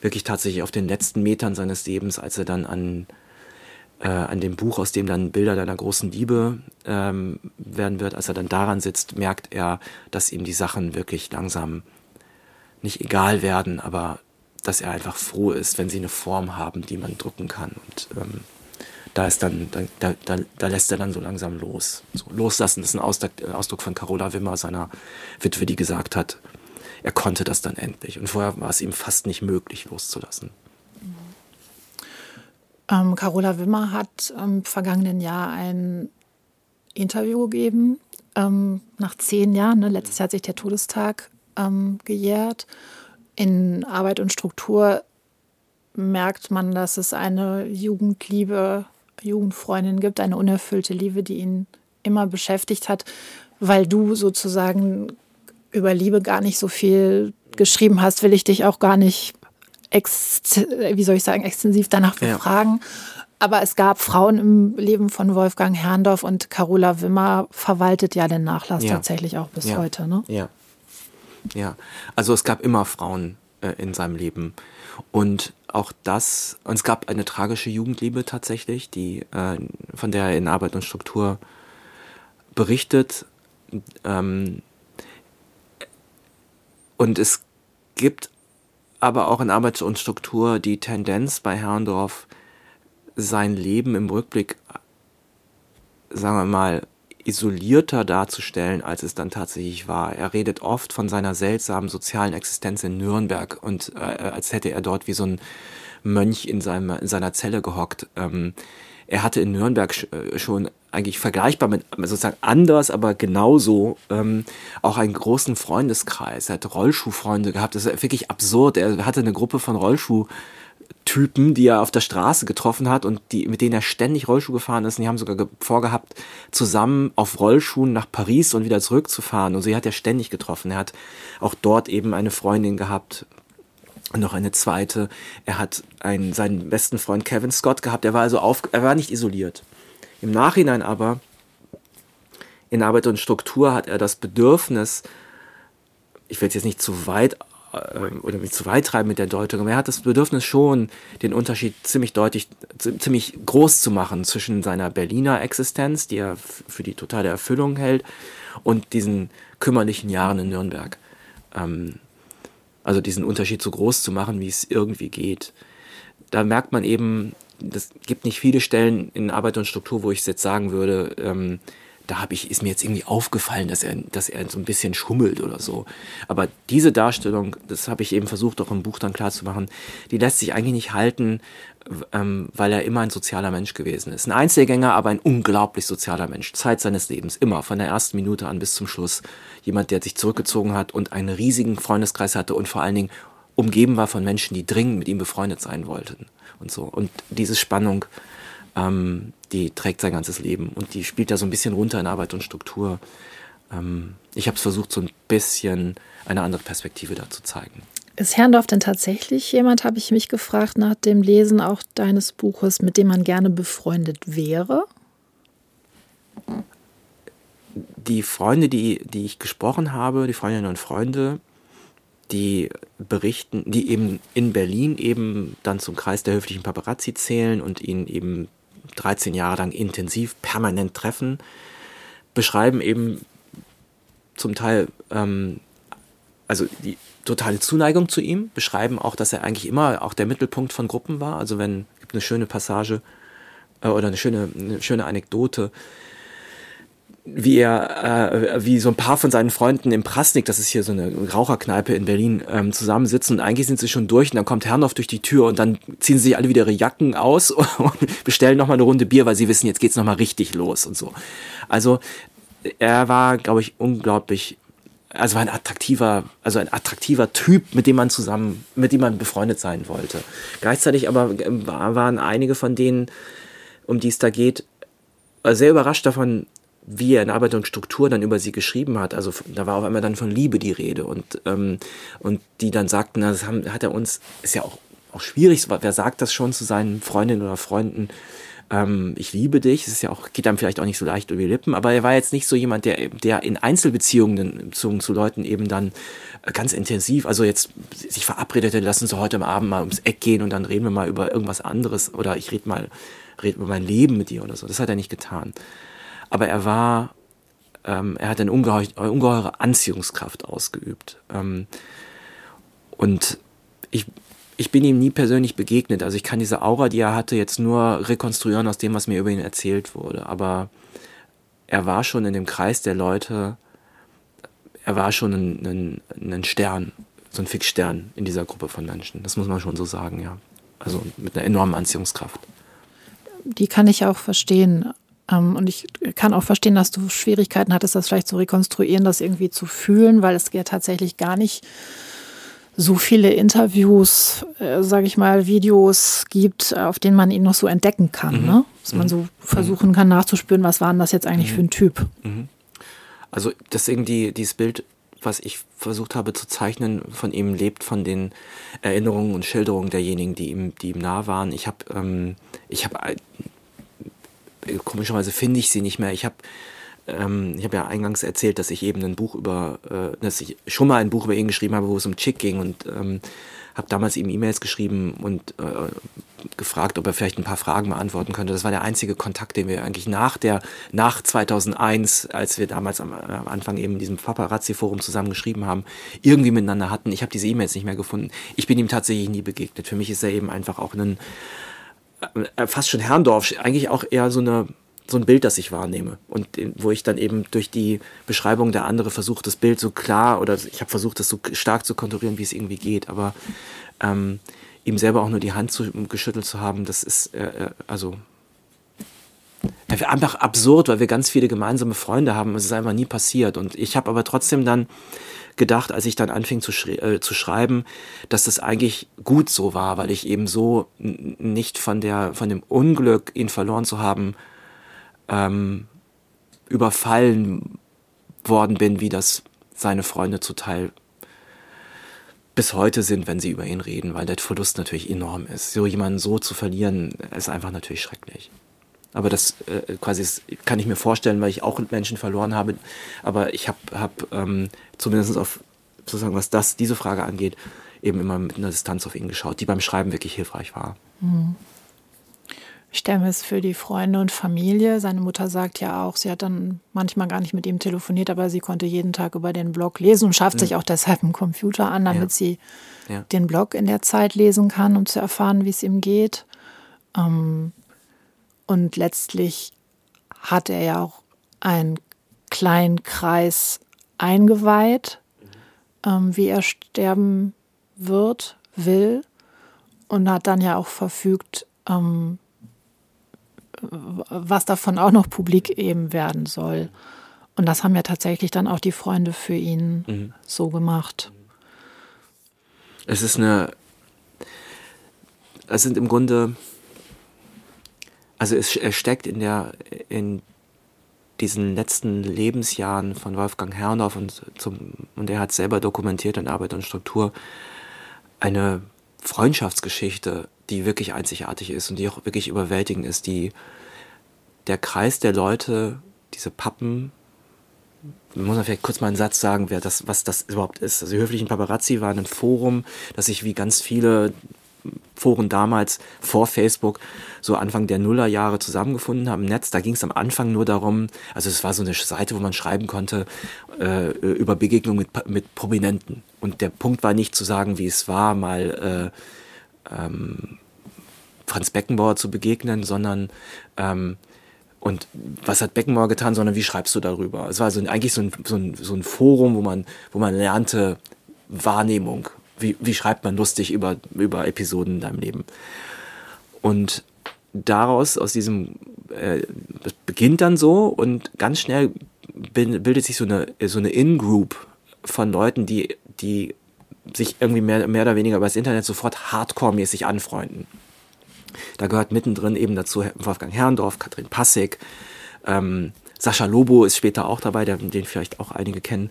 wirklich tatsächlich auf den letzten Metern seines Lebens, als er dann an äh, an dem Buch, aus dem dann Bilder deiner großen Liebe ähm, werden wird, als er dann daran sitzt, merkt er, dass ihm die Sachen wirklich langsam nicht egal werden, aber dass er einfach froh ist, wenn sie eine Form haben, die man drucken kann. Und ähm, da ist dann, da, da, da, lässt er dann so langsam los. So, loslassen das ist ein Ausdruck, Ausdruck von Carola Wimmer, seiner Witwe, die gesagt hat, er konnte das dann endlich. Und vorher war es ihm fast nicht möglich, loszulassen. Ähm, Carola Wimmer hat im vergangenen Jahr ein Interview gegeben. Ähm, nach zehn Jahren, ne, letztes Jahr hat sich der Todestag ähm, gejährt, in Arbeit und Struktur merkt man, dass es eine Jugendliebe, Jugendfreundin gibt, eine unerfüllte Liebe, die ihn immer beschäftigt hat, weil du sozusagen über Liebe gar nicht so viel geschrieben hast, will ich dich auch gar nicht, wie soll ich sagen, extensiv danach befragen. Ja. Aber es gab Frauen im Leben von Wolfgang Herrndorf und Carola Wimmer verwaltet ja den Nachlass ja. tatsächlich auch bis ja. heute. Ne? Ja. Ja. Also es gab immer Frauen äh, in seinem Leben. Und auch das, und es gab eine tragische Jugendliebe tatsächlich, die, äh, von der er in Arbeit und Struktur berichtet. Ähm, und es gibt aber auch in Arbeit und Struktur die Tendenz bei Herrndorf, sein Leben im Rückblick, sagen wir mal, isolierter darzustellen, als es dann tatsächlich war. Er redet oft von seiner seltsamen sozialen Existenz in Nürnberg und äh, als hätte er dort wie so ein Mönch in, seinem, in seiner Zelle gehockt. Ähm, er hatte in Nürnberg äh, schon eigentlich vergleichbar mit sozusagen anders, aber genauso ähm, auch einen großen Freundeskreis. Er hat Rollschuhfreunde gehabt. Das ist wirklich absurd. Er hatte eine Gruppe von Rollschuh Typen, die er auf der Straße getroffen hat und die, mit denen er ständig Rollschuh gefahren ist. Und die haben sogar vorgehabt, zusammen auf Rollschuhen nach Paris und wieder zurückzufahren. Und sie hat er ständig getroffen. Er hat auch dort eben eine Freundin gehabt, und noch eine zweite. Er hat einen, seinen besten Freund Kevin Scott gehabt. Er war also auf, er war nicht isoliert. Im Nachhinein aber, in Arbeit und Struktur, hat er das Bedürfnis, ich will es jetzt nicht zu weit äh, oder mich zu weit treiben mit der Deutung, aber er hat das Bedürfnis schon, den Unterschied ziemlich deutlich, ziemlich groß zu machen zwischen seiner Berliner Existenz, die er für die totale Erfüllung hält, und diesen kümmerlichen Jahren in Nürnberg. Ähm, also diesen Unterschied so groß zu machen, wie es irgendwie geht. Da merkt man eben, es gibt nicht viele Stellen in Arbeit und Struktur, wo ich jetzt sagen würde, ähm, da habe ich, ist mir jetzt irgendwie aufgefallen, dass er, dass er so ein bisschen schummelt oder so. Aber diese Darstellung, das habe ich eben versucht, auch im Buch dann klar zu machen, die lässt sich eigentlich nicht halten, ähm, weil er immer ein sozialer Mensch gewesen ist. Ein Einzelgänger, aber ein unglaublich sozialer Mensch. Zeit seines Lebens, immer, von der ersten Minute an bis zum Schluss. Jemand, der sich zurückgezogen hat und einen riesigen Freundeskreis hatte und vor allen Dingen umgeben war von Menschen, die dringend mit ihm befreundet sein wollten und so. Und diese Spannung, ähm, die trägt sein ganzes Leben und die spielt da so ein bisschen runter in Arbeit und Struktur. Ähm, ich habe es versucht, so ein bisschen eine andere Perspektive da zu zeigen. Ist Herrndorf denn tatsächlich jemand, habe ich mich gefragt, nach dem Lesen auch deines Buches, mit dem man gerne befreundet wäre? Die Freunde, die, die ich gesprochen habe, die Freundinnen und Freunde, die berichten, die eben in Berlin eben dann zum Kreis der höflichen Paparazzi zählen und ihn eben 13 Jahre lang intensiv, permanent treffen, beschreiben eben zum Teil ähm, also die totale Zuneigung zu ihm, beschreiben auch, dass er eigentlich immer auch der Mittelpunkt von Gruppen war. Also wenn gibt eine schöne Passage äh, oder eine schöne, eine schöne Anekdote, wie er, äh, wie so ein paar von seinen Freunden im Prasnik, das ist hier so eine Raucherkneipe in Berlin, ähm, zusammensitzen und eigentlich sind sie schon durch und dann kommt Herrnhoff durch die Tür und dann ziehen sie sich alle wieder ihre Jacken aus und bestellen nochmal eine Runde Bier, weil sie wissen, jetzt geht's nochmal richtig los und so. Also er war, glaube ich, unglaublich, also war ein attraktiver, also ein attraktiver Typ, mit dem man zusammen, mit dem man befreundet sein wollte. Gleichzeitig aber ähm, waren einige von denen, um die es da geht, sehr überrascht davon, wie er in Arbeit und Struktur dann über sie geschrieben hat. Also da war auf einmal dann von Liebe die Rede. Und, ähm, und die dann sagten, na, das haben, hat er uns, ist ja auch, auch schwierig, wer sagt das schon zu seinen Freundinnen oder Freunden, ähm, ich liebe dich, das ist ja auch, geht einem vielleicht auch nicht so leicht über die Lippen, aber er war jetzt nicht so jemand, der, der in Einzelbeziehungen zu, zu Leuten eben dann ganz intensiv, also jetzt sich verabredete, lass uns heute am Abend mal ums Eck gehen und dann reden wir mal über irgendwas anderes oder ich rede mal, rede über mein Leben mit dir oder so. Das hat er nicht getan aber er war, ähm, er hat eine ungeheuer, ungeheure Anziehungskraft ausgeübt. Ähm, und ich, ich bin ihm nie persönlich begegnet. Also ich kann diese Aura, die er hatte, jetzt nur rekonstruieren aus dem, was mir über ihn erzählt wurde. Aber er war schon in dem Kreis der Leute, er war schon ein, ein, ein Stern, so ein Fixstern in dieser Gruppe von Menschen. Das muss man schon so sagen, ja. Also mit einer enormen Anziehungskraft. Die kann ich auch verstehen und ich kann auch verstehen, dass du Schwierigkeiten hattest, das vielleicht zu rekonstruieren, das irgendwie zu fühlen, weil es ja tatsächlich gar nicht so viele Interviews, äh, sage ich mal, Videos gibt, auf denen man ihn noch so entdecken kann. Mhm. Ne? Dass man mhm. so versuchen kann nachzuspüren, was war denn das jetzt eigentlich mhm. für ein Typ. Mhm. Also deswegen die, dieses Bild, was ich versucht habe zu zeichnen, von ihm lebt von den Erinnerungen und Schilderungen derjenigen, die ihm, die ihm nah waren. Ich habe, ähm, ich habe, äh, komischerweise finde ich sie nicht mehr. Ich habe ähm, ich habe ja eingangs erzählt, dass ich eben ein Buch über, äh, dass ich schon mal ein Buch über ihn geschrieben habe, wo es um Chick ging und ähm, habe damals ihm E-Mails geschrieben und äh, gefragt, ob er vielleicht ein paar Fragen beantworten könnte. Das war der einzige Kontakt, den wir eigentlich nach der, nach 2001, als wir damals am, am Anfang eben in diesem Paparazzi-Forum zusammen geschrieben haben, irgendwie miteinander hatten. Ich habe diese E-Mails nicht mehr gefunden. Ich bin ihm tatsächlich nie begegnet. Für mich ist er eben einfach auch ein, äh, fast schon Herrndorf, eigentlich auch eher so eine, so ein Bild, das ich wahrnehme. Und wo ich dann eben durch die Beschreibung der andere versuche, das Bild so klar oder ich habe versucht, das so stark zu konturieren, wie es irgendwie geht, aber ähm, ihm selber auch nur die Hand zu, geschüttelt zu haben, das ist äh, äh also einfach absurd, weil wir ganz viele gemeinsame Freunde haben. Es ist einfach nie passiert und ich habe aber trotzdem dann gedacht, als ich dann anfing zu, schre äh, zu schreiben, dass das eigentlich gut so war, weil ich eben so nicht von der von dem Unglück, ihn verloren zu haben, ähm, überfallen worden bin, wie das seine Freunde zuteil bis heute sind, wenn sie über ihn reden, weil der Verlust natürlich enorm ist. So jemanden so zu verlieren, ist einfach natürlich schrecklich. Aber das äh, quasi ist, kann ich mir vorstellen, weil ich auch Menschen verloren habe. Aber ich habe hab, ähm, zumindest auf sozusagen, was das diese Frage angeht, eben immer mit einer Distanz auf ihn geschaut, die beim Schreiben wirklich hilfreich war. Mhm. Ich stelle mir es für die Freunde und Familie. Seine Mutter sagt ja auch, sie hat dann manchmal gar nicht mit ihm telefoniert, aber sie konnte jeden Tag über den Blog lesen und schafft mhm. sich auch deshalb einen Computer an, damit ja. sie ja. den Blog in der Zeit lesen kann, um zu erfahren, wie es ihm geht. Ähm, und letztlich hat er ja auch einen kleinen Kreis eingeweiht, ähm, wie er sterben wird, will und hat dann ja auch verfügt, ähm, was davon auch noch publik eben werden soll. Und das haben ja tatsächlich dann auch die Freunde für ihn mhm. so gemacht. Es ist eine, es sind im Grunde, also es, steckt in der, in diesen letzten Lebensjahren von Wolfgang Herrndorf und, zum, und er hat selber dokumentiert in Arbeit und Struktur eine Freundschaftsgeschichte, die wirklich einzigartig ist und die auch wirklich überwältigend ist, die der Kreis der Leute, diese Pappen, muss man vielleicht kurz mal einen Satz sagen, wer das, was das überhaupt ist. Also die höflichen Paparazzi waren ein Forum, das sich wie ganz viele Foren damals vor Facebook so Anfang der Nullerjahre zusammengefunden haben im Netz. Da ging es am Anfang nur darum, also es war so eine Seite, wo man schreiben konnte äh, über Begegnungen mit, mit Prominenten. Und der Punkt war nicht zu sagen, wie es war, mal äh, ähm, Franz Beckenbauer zu begegnen, sondern ähm, und was hat Beckenbauer getan, sondern wie schreibst du darüber? Es war so eigentlich so ein, so ein, so ein Forum, wo man, wo man lernte Wahrnehmung. Wie, wie schreibt man lustig über, über Episoden in deinem Leben? Und daraus, aus diesem, äh, das beginnt dann so und ganz schnell bildet sich so eine, so eine In-Group von Leuten, die, die sich irgendwie mehr, mehr oder weniger über das Internet sofort hardcore-mäßig anfreunden. Da gehört mittendrin eben dazu Wolfgang Herrndorf, Katrin Passig, ähm, Sascha Lobo ist später auch dabei, den vielleicht auch einige kennen.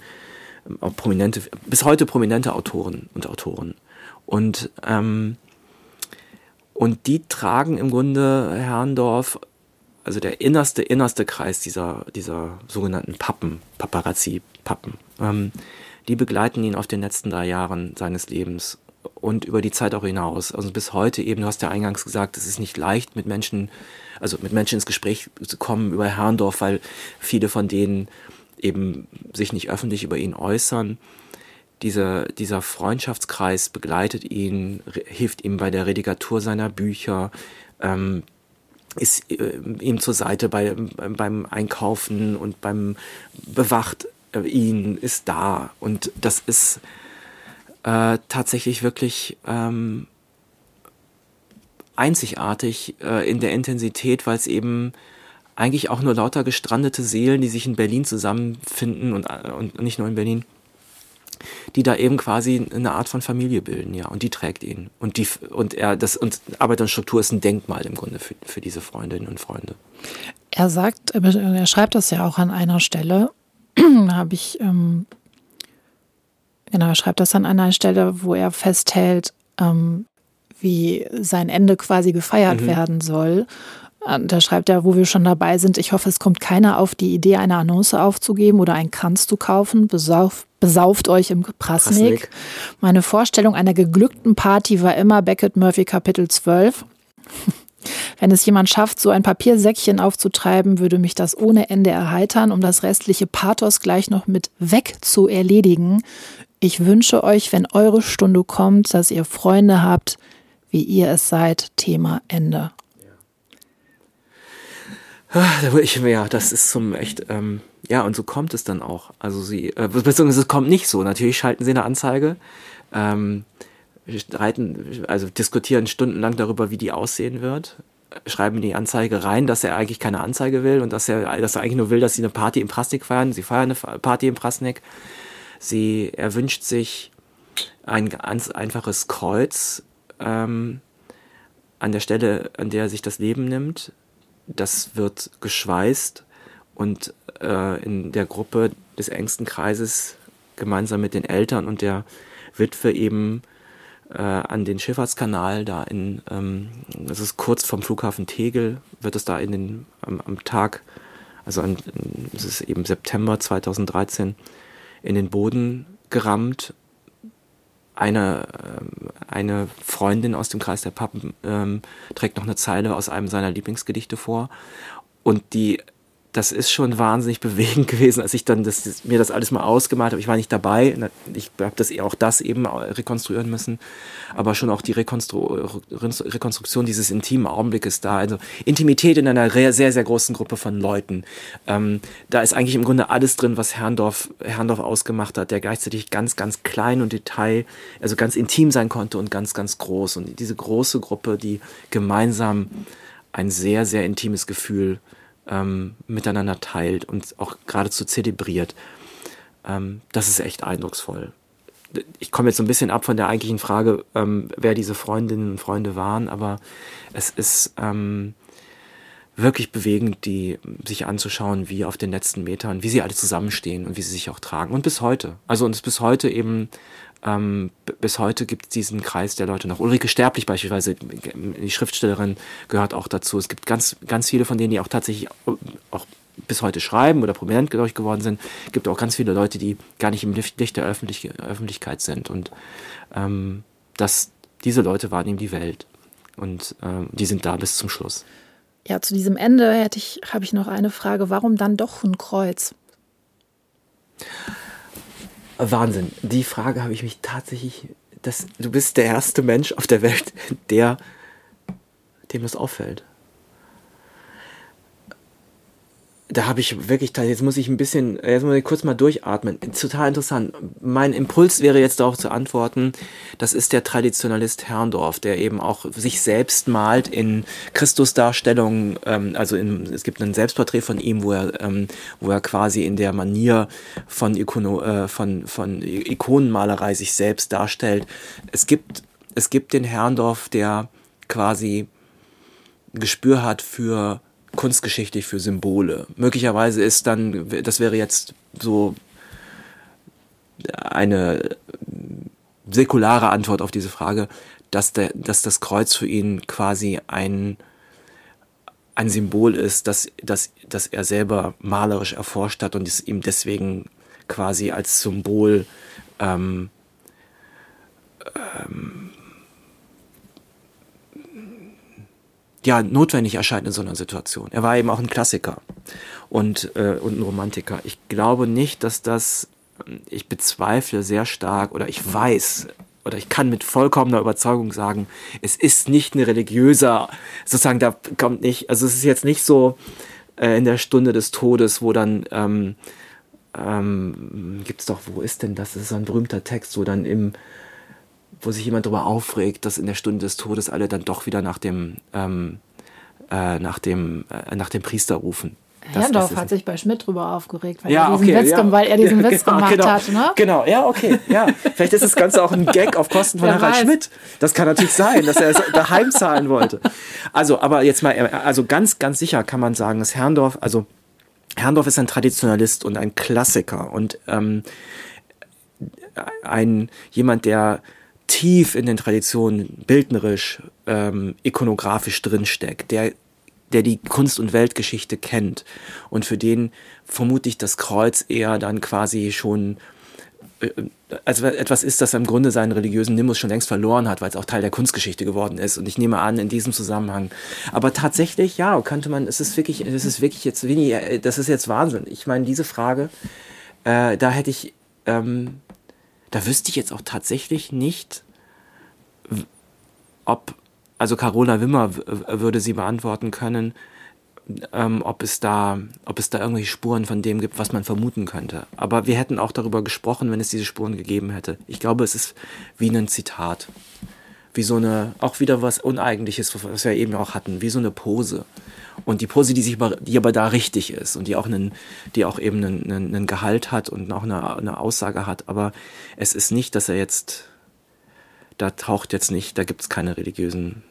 Auch prominente, bis heute prominente Autoren und Autoren. Und, ähm, und die tragen im Grunde Herrndorf, also der innerste, innerste Kreis dieser, dieser sogenannten Pappen, Paparazzi-Pappen, ähm, die begleiten ihn auf den letzten drei Jahren seines Lebens und über die Zeit auch hinaus. Also bis heute eben, du hast ja eingangs gesagt, es ist nicht leicht mit Menschen, also mit Menschen ins Gespräch zu kommen über Herrndorf, weil viele von denen eben sich nicht öffentlich über ihn äußern. Dieser, dieser Freundschaftskreis begleitet ihn, hilft ihm bei der Redigatur seiner Bücher, ähm, ist äh, ihm zur Seite bei, beim Einkaufen und beim bewacht äh, ihn, ist da. Und das ist äh, tatsächlich wirklich ähm, einzigartig äh, in der Intensität, weil es eben eigentlich auch nur lauter gestrandete Seelen, die sich in Berlin zusammenfinden und, und nicht nur in Berlin, die da eben quasi eine Art von Familie bilden, ja, und die trägt ihn. Und die, und er, das, und Arbeit und Struktur ist ein Denkmal im Grunde für, für diese Freundinnen und Freunde. Er sagt, er schreibt das ja auch an einer Stelle, habe ich, ähm, genau, er schreibt das an einer Stelle, wo er festhält, ähm, wie sein Ende quasi gefeiert mhm. werden soll. Äh, da schreibt er, wo wir schon dabei sind, ich hoffe, es kommt keiner auf die Idee, eine Annonce aufzugeben oder einen Kranz zu kaufen. Besauf, besauft euch im Prasnik. Prasnik. Meine Vorstellung einer geglückten Party war immer Beckett Murphy Kapitel 12. Wenn es jemand schafft, so ein Papiersäckchen aufzutreiben, würde mich das ohne Ende erheitern, um das restliche Pathos gleich noch mit weg zu erledigen. Ich wünsche euch, wenn eure Stunde kommt, dass ihr Freunde habt, wie ihr es seid. Thema Ende. Ah, ich, ja, das ist zum echt, ähm, ja, und so kommt es dann auch. Also sie, äh, beziehungsweise es kommt nicht so. Natürlich schalten sie eine Anzeige, ähm, streiten, also diskutieren stundenlang darüber, wie die aussehen wird, schreiben in die Anzeige rein, dass er eigentlich keine Anzeige will und dass er, dass er eigentlich nur will, dass sie eine Party im Prasnik feiern. Sie feiern eine Party im Prasnik. Sie, er wünscht sich ein ganz einfaches Kreuz ähm, an der Stelle, an der er sich das Leben nimmt. Das wird geschweißt und äh, in der Gruppe des engsten Kreises gemeinsam mit den Eltern und der Witwe eben äh, an den Schifffahrtskanal da in, ähm, das ist kurz vom Flughafen Tegel, wird es da in den, am, am Tag, also an, es ist eben September 2013, in den Boden gerammt eine, ähm, eine Freundin aus dem Kreis der Pappen ähm, trägt noch eine Zeile aus einem seiner Lieblingsgedichte vor. Und die das ist schon wahnsinnig bewegend gewesen, als ich dann das, mir das alles mal ausgemalt habe. Ich war nicht dabei, ich habe das auch das eben rekonstruieren müssen, aber schon auch die Rekonstru Rekonstruktion dieses intimen Augenblickes da. Also Intimität in einer sehr, sehr großen Gruppe von Leuten. Ähm, da ist eigentlich im Grunde alles drin, was Herrndorf, Herrndorf ausgemacht hat, der gleichzeitig ganz, ganz klein und Detail, also ganz intim sein konnte und ganz, ganz groß. Und diese große Gruppe, die gemeinsam ein sehr, sehr intimes Gefühl ähm, miteinander teilt und auch geradezu zelebriert. Ähm, das ist echt eindrucksvoll. Ich komme jetzt so ein bisschen ab von der eigentlichen Frage, ähm, wer diese Freundinnen und Freunde waren, aber es ist ähm, wirklich bewegend, die sich anzuschauen, wie auf den letzten Metern, wie sie alle zusammenstehen und wie sie sich auch tragen. Und bis heute. Also uns bis heute eben ähm, bis heute gibt es diesen Kreis der Leute noch. Ulrike Sterblich beispielsweise, die Schriftstellerin, gehört auch dazu. Es gibt ganz, ganz viele von denen, die auch tatsächlich auch bis heute schreiben oder prominent geworden sind. Es gibt auch ganz viele Leute, die gar nicht im Licht der Öffentlich Öffentlichkeit sind. Und ähm, das, diese Leute waren ihm die Welt. Und ähm, die sind da bis zum Schluss. Ja, zu diesem Ende hätte ich, habe ich noch eine Frage. Warum dann doch ein Kreuz? Wahnsinn. Die Frage habe ich mich tatsächlich. Das, du bist der erste Mensch auf der Welt, der dem das auffällt da habe ich wirklich, jetzt muss ich ein bisschen, jetzt muss ich kurz mal durchatmen. Total interessant. Mein Impuls wäre jetzt darauf zu antworten, das ist der Traditionalist Herrndorf, der eben auch sich selbst malt in Christusdarstellungen, ähm, also in, es gibt ein Selbstporträt von ihm, wo er, ähm, wo er quasi in der Manier von, Ikono, äh, von, von Ikonenmalerei sich selbst darstellt. Es gibt, es gibt den Herrndorf, der quasi Gespür hat für kunstgeschichtlich für Symbole. Möglicherweise ist dann, das wäre jetzt so eine säkulare Antwort auf diese Frage, dass, der, dass das Kreuz für ihn quasi ein, ein Symbol ist, dass, dass, dass er selber malerisch erforscht hat und es ihm deswegen quasi als Symbol ähm, ähm, ja, notwendig erscheint in so einer Situation. Er war eben auch ein Klassiker und, äh, und ein Romantiker. Ich glaube nicht, dass das, ich bezweifle sehr stark oder ich weiß oder ich kann mit vollkommener Überzeugung sagen, es ist nicht eine religiöse, sozusagen, da kommt nicht, also es ist jetzt nicht so äh, in der Stunde des Todes, wo dann, ähm, ähm, gibt es doch, wo ist denn das? Das ist ein berühmter Text, wo dann im, wo sich jemand darüber aufregt, dass in der Stunde des Todes alle dann doch wieder nach dem, ähm, äh, nach, dem, äh, nach dem Priester rufen. Herrndorf hat sich bei Schmidt drüber aufgeregt, weil, ja, er, diesen okay, Witz, ja. weil er diesen Witz genau, gemacht genau, hat. Ne? Genau, ja, okay. Ja. Vielleicht ist das Ganze auch ein Gag auf Kosten von Wer Harald weiß. Schmidt. Das kann natürlich sein, dass er es daheim zahlen wollte. Also, aber jetzt mal, also ganz, ganz sicher kann man sagen, dass Herrndorf, also Herrndorf ist ein Traditionalist und ein Klassiker und ähm, ein jemand, der tief in den Traditionen bildnerisch, ähm, ikonografisch drinsteckt, der, der die Kunst- und Weltgeschichte kennt und für den vermutlich das Kreuz eher dann quasi schon äh, also etwas ist, das im Grunde seinen religiösen Nimbus schon längst verloren hat, weil es auch Teil der Kunstgeschichte geworden ist. Und ich nehme an, in diesem Zusammenhang. Aber tatsächlich, ja, könnte man, es ist wirklich, es ist wirklich jetzt wenig, das ist jetzt Wahnsinn. Ich meine, diese Frage, äh, da hätte ich, ähm, da wüsste ich jetzt auch tatsächlich nicht, ob, also Carola Wimmer würde sie beantworten können, ähm, ob es da, ob es da irgendwelche Spuren von dem gibt, was man vermuten könnte. Aber wir hätten auch darüber gesprochen, wenn es diese Spuren gegeben hätte. Ich glaube, es ist wie ein Zitat. Wie so eine, auch wieder was Uneigentliches, was wir eben auch hatten, wie so eine Pose. Und die Pose, die sich aber, die aber da richtig ist und die auch einen, die auch eben einen, einen, einen Gehalt hat und auch eine, eine Aussage hat. Aber es ist nicht, dass er jetzt, da taucht jetzt nicht, da gibt es keine religiösen,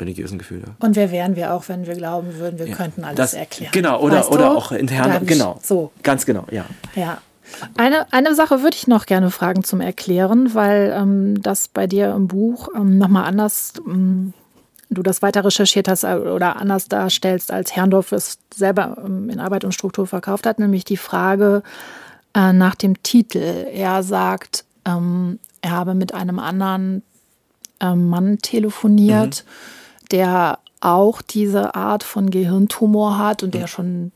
religiösen Gefühle. Und wer wären wir auch, wenn wir glauben würden, wir könnten alles Das- erklären. Genau, oder, Weißt oder du? auch intern. Genau. So, Ganz genau, ja. ja. Eine, eine Sache würde ich noch gerne fragen zum Erklären, weil ähm, das bei dir im Buch ähm, nochmal anders, ähm, du das weiter recherchiert hast äh, oder anders darstellst, als Herrndorf es selber ähm, in Arbeit und Struktur verkauft hat, nämlich die Frage äh, nach dem Titel. Er sagt, ähm, er habe mit einem anderen ähm, Mann telefoniert, der auch diese Art von Gehirntumor hat und der schon,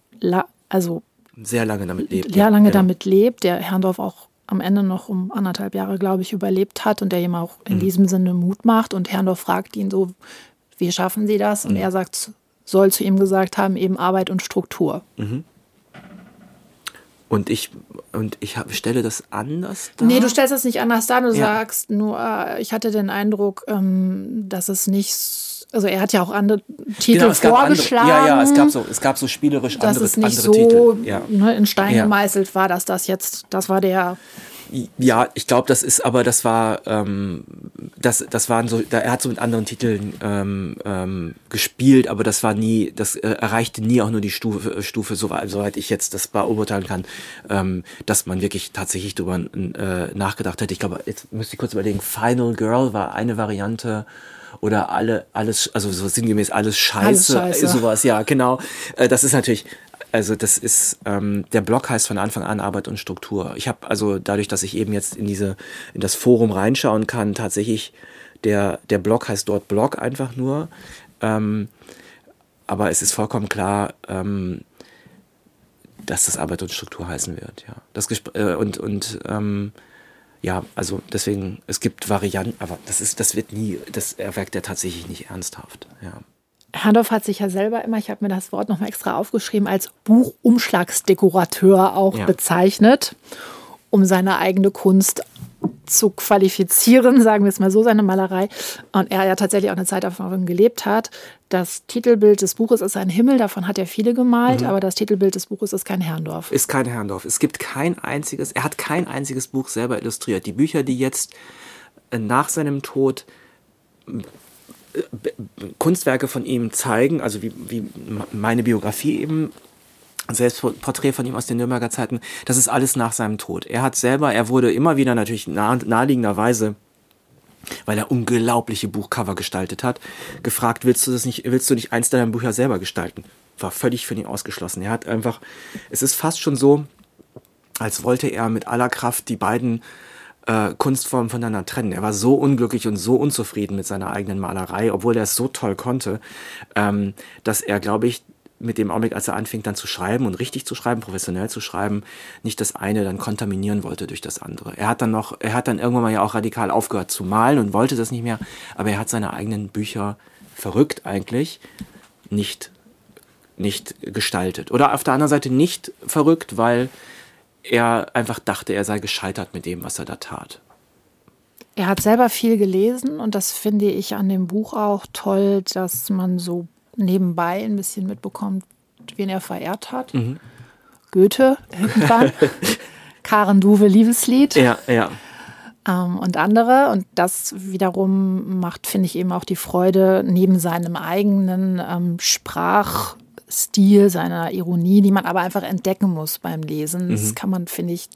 also Sehr lange damit lebt. sehr lange ja. damit lebt, der Herrndorf auch am Ende noch um anderthalb Jahre, glaube ich, überlebt hat und der ihm auch in diesem Sinne Mut macht. Und Herrndorf fragt ihn so, wie schaffen Sie das? Und er sagt, soll zu ihm gesagt haben, eben Arbeit und Struktur. Und ich, und ich hab, stelle das anders dar. Nee, du stellst das nicht anders dar, du Ja. sagst nur, äh, ich hatte den Eindruck, ähm, dass es nicht, also er hat ja auch andere Titel Genau, es gab andere, vorgeschlagen. ja, ja, es gab so, es gab so spielerisch dass andere, es nicht so Titel. Ja. ne, in Stein Ja. gemeißelt war, dass das jetzt, das war der Ja, ich glaube, das ist, aber das war, ähm, das, das waren so, da, er hat so mit anderen Titeln ähm, ähm, gespielt, aber das war nie, das äh, erreichte nie auch nur die Stufe, äh, Stufe soweit, soweit ich jetzt das beurteilen kann, ähm, dass man wirklich tatsächlich drüber äh, nachgedacht hätte. Ich glaube, jetzt müsste ich kurz überlegen, Final Girl war eine Variante oder alle, alles, also so sinngemäß alles Scheiße, Alles Scheiße. sowas, ja, genau. Äh, das ist natürlich, also das ist, ähm, der Blog heißt von Anfang an Arbeit und Struktur. Ich habe also dadurch, dass ich eben jetzt in diese, in das Forum reinschauen kann, tatsächlich, der, der Blog heißt dort Blog einfach nur. Ähm, aber es ist vollkommen klar, ähm, dass das Arbeit und Struktur heißen wird, ja. Das Gespr äh, und, und ähm, ja, also deswegen, es gibt Varianten, aber das ist, das wird nie, das erweckt er tatsächlich nicht ernsthaft, ja. Herrndorf hat sich ja selber immer, ich habe mir das Wort nochmal extra aufgeschrieben, als Buchumschlagsdekorateur auch Ja. bezeichnet, um seine eigene Kunst zu qualifizieren, sagen wir es mal so, seine Malerei. Und er ja tatsächlich auch eine Zeit davon gelebt hat. Das Titelbild des Buches ist ein Himmel, davon hat er viele gemalt, aber das Titelbild des Buches ist kein Herrndorf. Ist kein Herrndorf. Es gibt kein einziges, er hat kein einziges Buch selber illustriert. Die Bücher, die jetzt nach seinem Tod Kunstwerke von ihm zeigen, also wie, wie meine Biografie eben, Selbstporträt von ihm aus den Nürnberger Zeiten, das ist alles nach seinem Tod. Er hat selber, er wurde immer wieder natürlich nah, naheliegenderweise weil er unglaubliche Buchcover gestaltet hat, gefragt, willst du das nicht, willst du nicht eins deiner Bücher selber gestalten? War völlig für ihn ausgeschlossen. Er hat einfach, es ist fast schon so, als wollte er mit aller Kraft die beiden äh, Kunstformen voneinander trennen. Er war so unglücklich und so unzufrieden mit seiner eigenen Malerei, obwohl er es so toll konnte, ähm, dass er, glaube ich, mit dem Augenblick, als er anfing dann zu schreiben und richtig zu schreiben, professionell zu schreiben, nicht das eine dann kontaminieren wollte durch das andere. Er hat dann noch, er hat dann irgendwann mal ja auch radikal aufgehört zu malen und wollte das nicht mehr, aber er hat seine eigenen Bücher verrückt eigentlich nicht nicht gestaltet. Oder auf der anderen Seite nicht verrückt, weil er einfach dachte, er sei gescheitert mit dem, was er da tat. Er hat selber viel gelesen und das finde ich an dem Buch auch toll, dass man so nebenbei ein bisschen mitbekommt, wen er verehrt hat. Mhm. Goethe irgendwann. Karen Duwe Liebeslied. Ja, ja. Ähm, und andere. Und das wiederum macht, finde ich, eben auch die Freude neben seinem eigenen ähm, Sprachstil, seiner Ironie, die man aber einfach entdecken muss beim Lesen. Mhm. Das kann man, finde ich,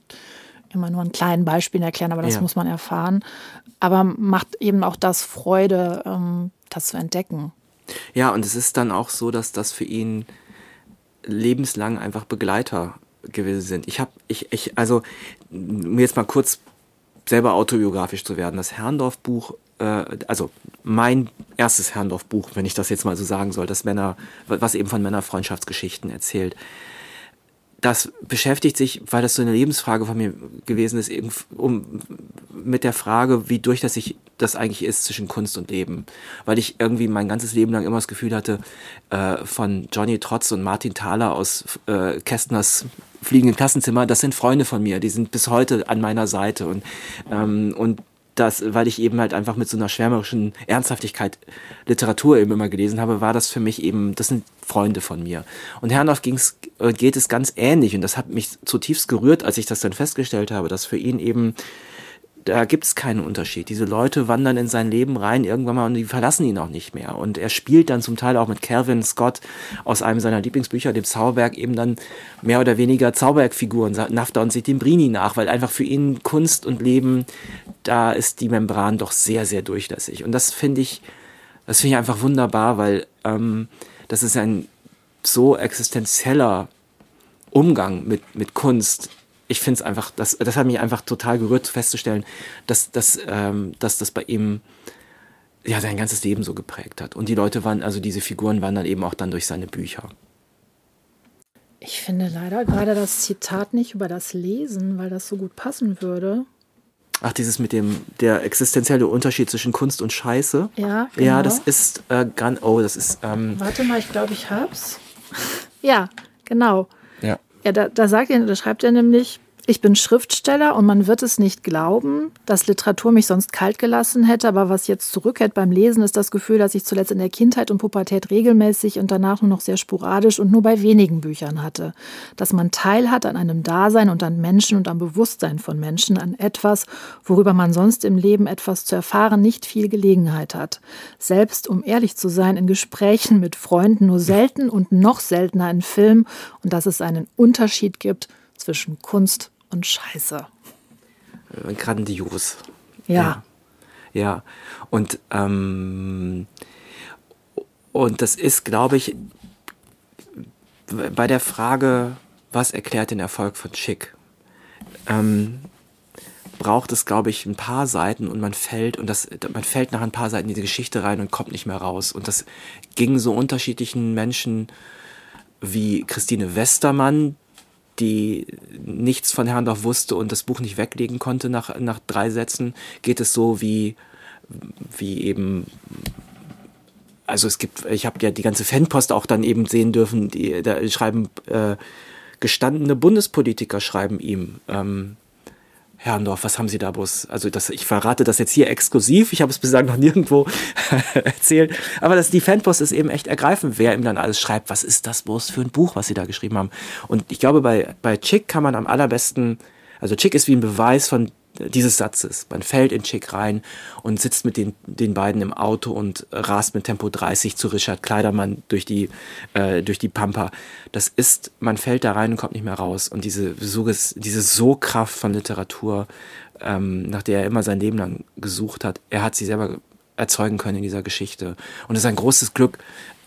immer nur in kleinen Beispielen erklären, aber das ja. muss man erfahren. Aber macht eben auch das Freude, ähm, das zu entdecken. Ja, und es ist dann auch so, dass das für ihn lebenslang einfach Begleiter gewesen sind. Ich habe, ich, ich, also, um jetzt mal kurz selber autobiografisch zu werden, das Herrndorf-Buch, also mein erstes Herrndorf-Buch, wenn ich das jetzt mal so sagen soll, das Männer, was eben von Männerfreundschaftsgeschichten erzählt, das beschäftigt sich, weil das so eine Lebensfrage von mir gewesen ist, eben um, mit der Frage, wie durchlässig das eigentlich ist zwischen Kunst und Leben. Weil ich irgendwie mein ganzes Leben lang immer das Gefühl hatte, äh, von Johnny Trotz und Martin Thaler aus äh, Kästners fliegenden Klassenzimmer, das sind Freunde von mir, die sind bis heute an meiner Seite und, ähm, und das, weil ich eben halt einfach mit so einer schwärmerischen Ernsthaftigkeit Literatur eben immer gelesen habe, war das für mich eben, das sind Freunde von mir. Und Herrndorf ging's, äh, geht es ganz ähnlich und das hat mich zutiefst gerührt, als ich das dann festgestellt habe, dass für ihn eben da gibt es keinen Unterschied. Diese Leute wandern in sein Leben rein irgendwann mal und die verlassen ihn auch nicht mehr. Und er spielt dann zum Teil auch mit Calvin Scott aus einem seiner Lieblingsbücher, dem Zauberberg, eben dann mehr oder weniger Zauberbergfiguren, Nafta und Setimbrini nach, weil einfach für ihn Kunst und Leben, da ist die Membran doch sehr, sehr durchlässig. Und das finde ich, das finde ich einfach wunderbar, weil ähm, das ist ein so existenzieller Umgang mit, mit Kunst, ich finde es einfach, das, das hat mich einfach total gerührt festzustellen, dass, dass, ähm, dass das bei ihm ja sein ganzes Leben so geprägt hat. Und die Leute waren, also diese Figuren waren dann eben auch dann durch seine Bücher. Ich finde leider gerade das Zitat nicht über das Lesen, weil das so gut passen würde. Ach, dieses mit dem, der existenzielle Unterschied zwischen Kunst und Scheiße. Ja, genau. Ja, das ist äh, ganz, oh, das ist. Ähm Warte mal, ich glaube, ich hab's. ja, genau. Ja. Da, da sagt er, da schreibt er nämlich, ich bin Schriftsteller und man wird es nicht glauben, dass Literatur mich sonst kalt gelassen hätte, aber was jetzt zurückhält beim Lesen, ist das Gefühl, dass ich zuletzt in der Kindheit und Pubertät regelmäßig und danach nur noch sehr sporadisch und nur bei wenigen Büchern hatte. Dass man Teil hat an einem Dasein und an Menschen und am Bewusstsein von Menschen, an etwas, worüber man sonst im Leben etwas zu erfahren nicht viel Gelegenheit hat. Selbst, um ehrlich zu sein, in Gesprächen mit Freunden nur selten und noch seltener in Filmen und dass es einen Unterschied gibt zwischen Kunst und Scheiße. Äh, grandios. Ja. Ja. ja. Und, ähm, und das ist, glaube ich, bei der Frage, was erklärt den Erfolg von Chick, ähm, braucht es, glaube ich, ein paar Seiten und man fällt und das, man fällt nach ein paar Seiten in die Geschichte rein und kommt nicht mehr raus. Und das ging so unterschiedlichen Menschen wie Christine Westermann, die nichts von Herrndorf wusste und das Buch nicht weglegen konnte nach, nach drei Sätzen, geht es so wie, wie eben also es gibt, ich habe ja die ganze Fanpost auch dann eben sehen dürfen, die da schreiben äh, gestandene Bundespolitiker schreiben ihm, ähm, Herrndorf, was haben Sie da bloß? Also das, ich verrate das jetzt hier exklusiv, ich habe es bislang noch nirgendwo erzählt, aber das, die Fanpost ist eben echt ergreifend, wer ihm dann alles schreibt, was ist das bloß für ein Buch, was Sie da geschrieben haben. Und ich glaube, bei, bei Chick kann man am allerbesten, also Chick ist wie ein Beweis von dieses Satzes. Man fällt in Chick rein und sitzt mit den, den beiden im Auto und rast mit Tempo 30 zu Richard Kleidermann durch die, äh, durch die Pampa. Das ist, man fällt da rein und kommt nicht mehr raus. Und diese, diese So-Kraft von Literatur, ähm, nach der er immer sein Leben lang gesucht hat, er hat sie selber erzeugen können in dieser Geschichte. Und es ist ein großes Glück.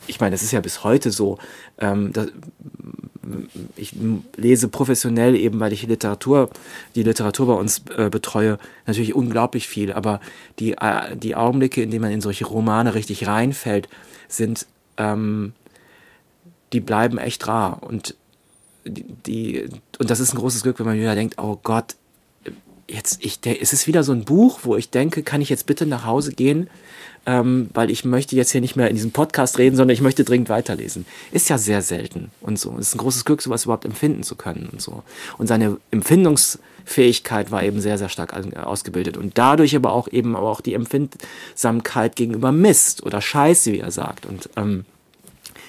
Ich meine, es ist ja bis heute so, ähm, dass, ich lese professionell eben, weil ich Literatur, die Literatur bei uns äh, betreue, natürlich unglaublich viel. Aber die, äh, die Augenblicke, in denen man in solche Romane richtig reinfällt, sind, ähm, die bleiben echt rar. Und die, und das ist ein großes Glück, wenn man wieder denkt, oh Gott, jetzt, ich, der, es ist wieder so ein Buch, wo ich denke, kann ich jetzt bitte nach Hause gehen? Ähm, weil ich möchte jetzt hier nicht mehr in diesem Podcast reden, sondern ich möchte dringend weiterlesen. Ist ja sehr selten und so. Es ist ein großes Glück, sowas überhaupt empfinden zu können und so. Und seine Empfindungsfähigkeit war eben sehr, sehr stark ausgebildet und dadurch aber auch eben auch die Empfindsamkeit gegenüber Mist oder Scheiße, wie er sagt. Und ähm,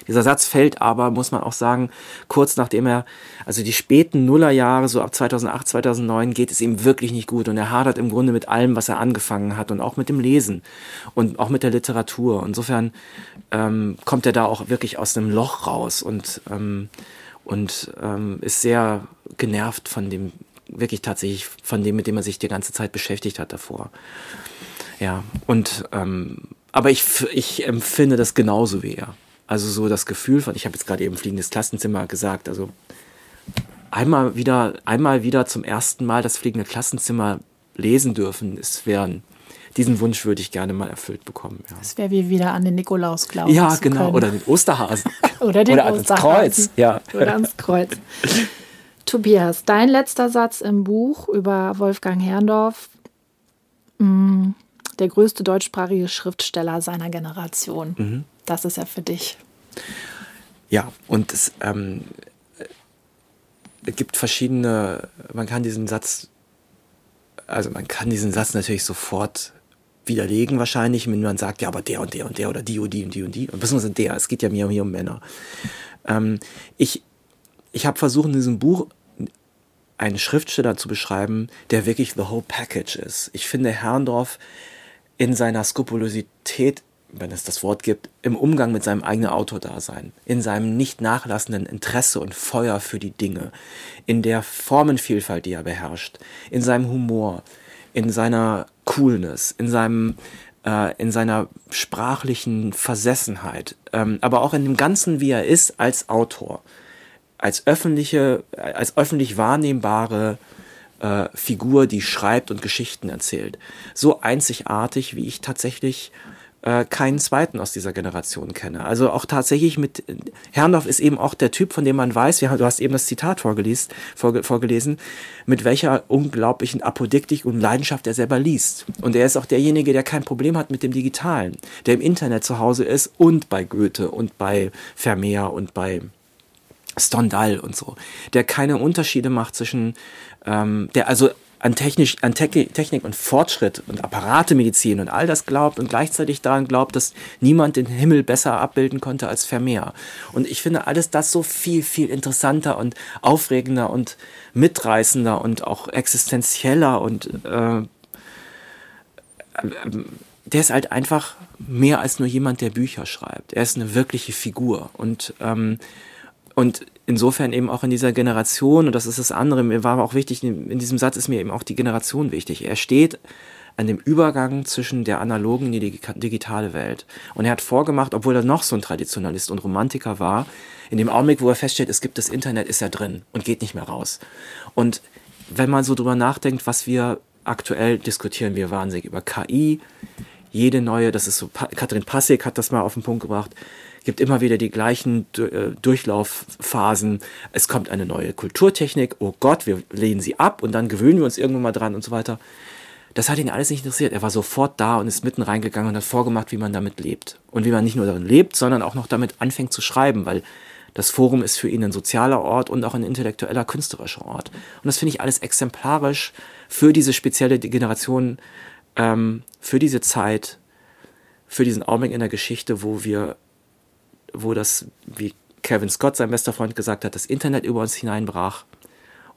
Dieser Satz fällt aber, muss man auch sagen, kurz nachdem er, also die späten Nullerjahre, so ab 2008, 2009, geht es ihm wirklich nicht gut und er hadert im Grunde mit allem, was er angefangen hat und auch mit dem Lesen und auch mit der Literatur. Insofern ähm, kommt er da auch wirklich aus einem Loch raus und, ähm, und ähm, ist sehr genervt von dem, wirklich tatsächlich von dem, mit dem er sich die ganze Zeit beschäftigt hat davor. Ja, und ähm, aber ich, ich empfinde das genauso wie er. Also so das Gefühl von, ich habe jetzt gerade eben fliegendes Klassenzimmer gesagt, also einmal wieder, einmal wieder zum ersten Mal das fliegende Klassenzimmer lesen dürfen, ist wären diesen Wunsch würde ich gerne mal erfüllt bekommen. Ja. Das wäre wie wieder an den Nikolaus glauben. Ja, genau. Können. Oder den Osterhasen. Oder den Oder Osterhasen. ans Kreuz. Ja. Oder ans Kreuz. Tobias, dein letzter Satz im Buch über Wolfgang Herrndorf. Mm, der größte deutschsprachige Schriftsteller seiner Generation. Mhm. Das ist er für dich. Ja, und es ähm, gibt verschiedene, man kann diesen Satz, also man kann diesen Satz natürlich sofort widerlegen wahrscheinlich, wenn man sagt, ja, aber der und der und der oder die und die und die und die. Und beziehungsweise der, es geht ja mir hier um Männer. Ähm, ich ich habe versucht, in diesem Buch einen Schriftsteller zu beschreiben, der wirklich the whole package ist. Ich finde, Herrndorf in seiner Skrupulosität, wenn es das Wort gibt, im Umgang mit seinem eigenen Autodasein, in seinem nicht nachlassenden Interesse und Feuer für die Dinge, in der Formenvielfalt, die er beherrscht, in seinem Humor, in seiner Coolness, in seinem äh, in seiner sprachlichen Versessenheit, ähm, aber auch in dem Ganzen, wie er ist als Autor, als öffentliche, als öffentlich wahrnehmbare äh, Figur, die schreibt und Geschichten erzählt. So einzigartig, wie ich tatsächlich äh, keinen zweiten aus dieser Generation kenne. Also auch tatsächlich mit Herrndorf ist eben auch der Typ, von dem man weiß, du hast eben das Zitat vorgelesen, vorge, vorgelesen, mit welcher unglaublichen Apodiktik und Leidenschaft er selber liest. Und er ist auch derjenige, der kein Problem hat mit dem Digitalen, der im Internet zu Hause ist und bei Goethe und bei Vermeer und bei Stendhal und so, der keine Unterschiede macht zwischen, ähm, der also an, Technisch, an Technik und Fortschritt und Apparatemedizin und all das glaubt und gleichzeitig daran glaubt, dass niemand den Himmel besser abbilden konnte als Vermeer. Und ich finde alles das so viel, viel interessanter und aufregender und mitreißender und auch existenzieller und äh, der ist halt einfach mehr als nur jemand, der Bücher schreibt. Er ist eine wirkliche Figur und ähm, und insofern eben auch in dieser Generation, und das ist das andere, mir war auch wichtig, in diesem Satz ist mir eben auch die Generation wichtig. Er steht an dem Übergang zwischen der analogen und die digitale Welt. Und er hat vorgemacht, obwohl er noch so ein Traditionalist und Romantiker war, in dem Augenblick, wo er feststellt, es gibt das Internet, ist er drin und geht nicht mehr raus. Und wenn man so drüber nachdenkt, was wir aktuell diskutieren, wir wahnsinnig über KI, jede neue, das ist so, Katrin Passig hat das mal auf den Punkt gebracht, gibt immer wieder die gleichen äh, Durchlaufphasen. Es kommt eine neue Kulturtechnik. Oh Gott, wir lehnen sie ab und dann gewöhnen wir uns irgendwann mal dran und so weiter. Das hat ihn alles nicht interessiert. Er war sofort da und ist mitten reingegangen und hat vorgemacht, wie man damit lebt. Und wie man nicht nur darin lebt, sondern auch noch damit anfängt zu schreiben, weil das Forum ist für ihn ein sozialer Ort und auch ein intellektueller, künstlerischer Ort. Und das finde ich alles exemplarisch für diese spezielle Generation, ähm, für diese Zeit, für diesen Augenblick in der Geschichte, wo wir wo das, wie Kevin Scott, sein bester Freund, gesagt hat, das Internet über uns hineinbrach.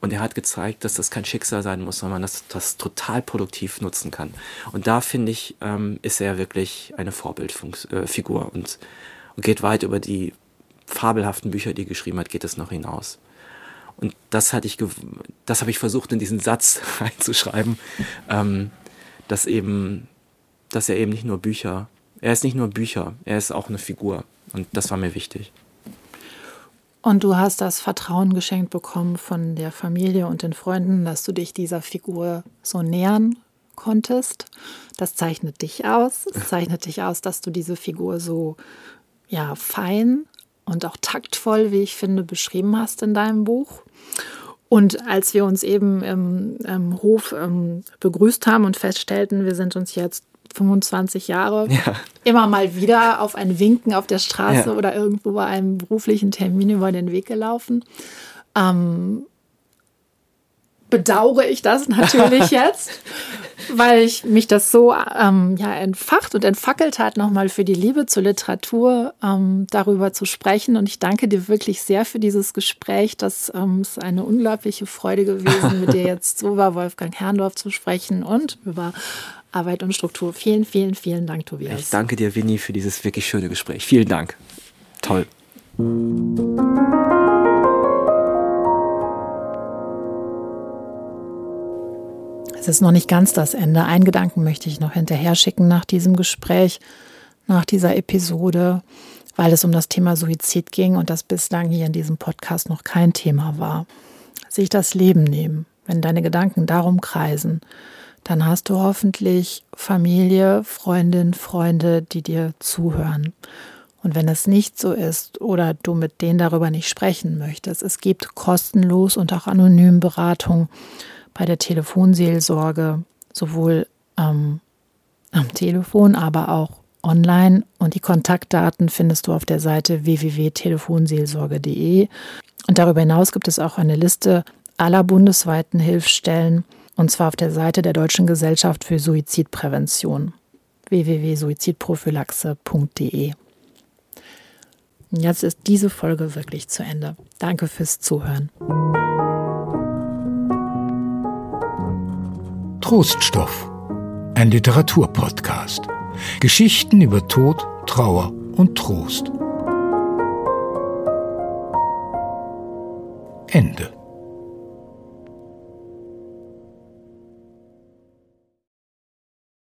Und er hat gezeigt, dass das kein Schicksal sein muss, sondern man das, das total produktiv nutzen kann. Und da finde ich, ähm, ist er wirklich eine Vorbildfigur äh, und, und geht weit über die fabelhaften Bücher, die er geschrieben hat, geht es noch hinaus. Und das hatte ich, das habe ich versucht in diesen Satz reinzuschreiben, ähm, dass eben, dass er eben nicht nur Bücher, er ist nicht nur Bücher, er ist auch eine Figur. Und das war mir wichtig. Und du hast das Vertrauen geschenkt bekommen von der Familie und den Freunden, dass du dich dieser Figur so nähern konntest. Das zeichnet dich aus. Es zeichnet dich aus, dass du diese Figur so ja, fein und auch taktvoll, wie ich finde, beschrieben hast in deinem Buch. Und als wir uns eben im, im Hof ähm, begrüßt haben und feststellten, wir sind uns jetzt 25 Jahre ja. immer mal wieder auf ein Winken auf der Straße ja. oder irgendwo bei einem beruflichen Termin über den Weg gelaufen. Ähm, bedauere ich das natürlich jetzt, weil ich mich das so ähm, ja, entfacht und entfackelt hat, nochmal für die Liebe zur Literatur ähm, darüber zu sprechen. Und ich danke dir wirklich sehr für dieses Gespräch. Das ähm, ist eine unglaubliche Freude gewesen, mit dir jetzt so über Wolfgang Herrndorf zu sprechen und über Arbeit und Struktur. Vielen, vielen, vielen Dank, Tobias. Ich danke dir, Winnie, für dieses wirklich schöne Gespräch. Vielen Dank. Toll. Es ist noch nicht ganz das Ende. Einen Gedanken möchte ich noch hinterher schicken nach diesem Gespräch, nach dieser Episode, weil es um das Thema Suizid ging und das bislang hier in diesem Podcast noch kein Thema war. Sich das Leben nehmen, wenn deine Gedanken darum kreisen, dann hast du hoffentlich Familie, Freundin, Freunde, die dir zuhören. Und wenn es nicht so ist oder du mit denen darüber nicht sprechen möchtest, es gibt kostenlos und auch anonym Beratung bei der Telefonseelsorge, sowohl ähm, am Telefon, aber auch online. Und die Kontaktdaten findest du auf der Seite www.telefonseelsorge.de. Und darüber hinaus gibt es auch eine Liste aller bundesweiten Hilfsstellen, und zwar auf der Seite der Deutschen Gesellschaft für Suizidprävention www.suizidprophylaxe.de. Jetzt ist diese Folge wirklich zu Ende. Danke fürs Zuhören. Troststoff, ein Literaturpodcast. Geschichten über Tod, Trauer und Trost. Ende.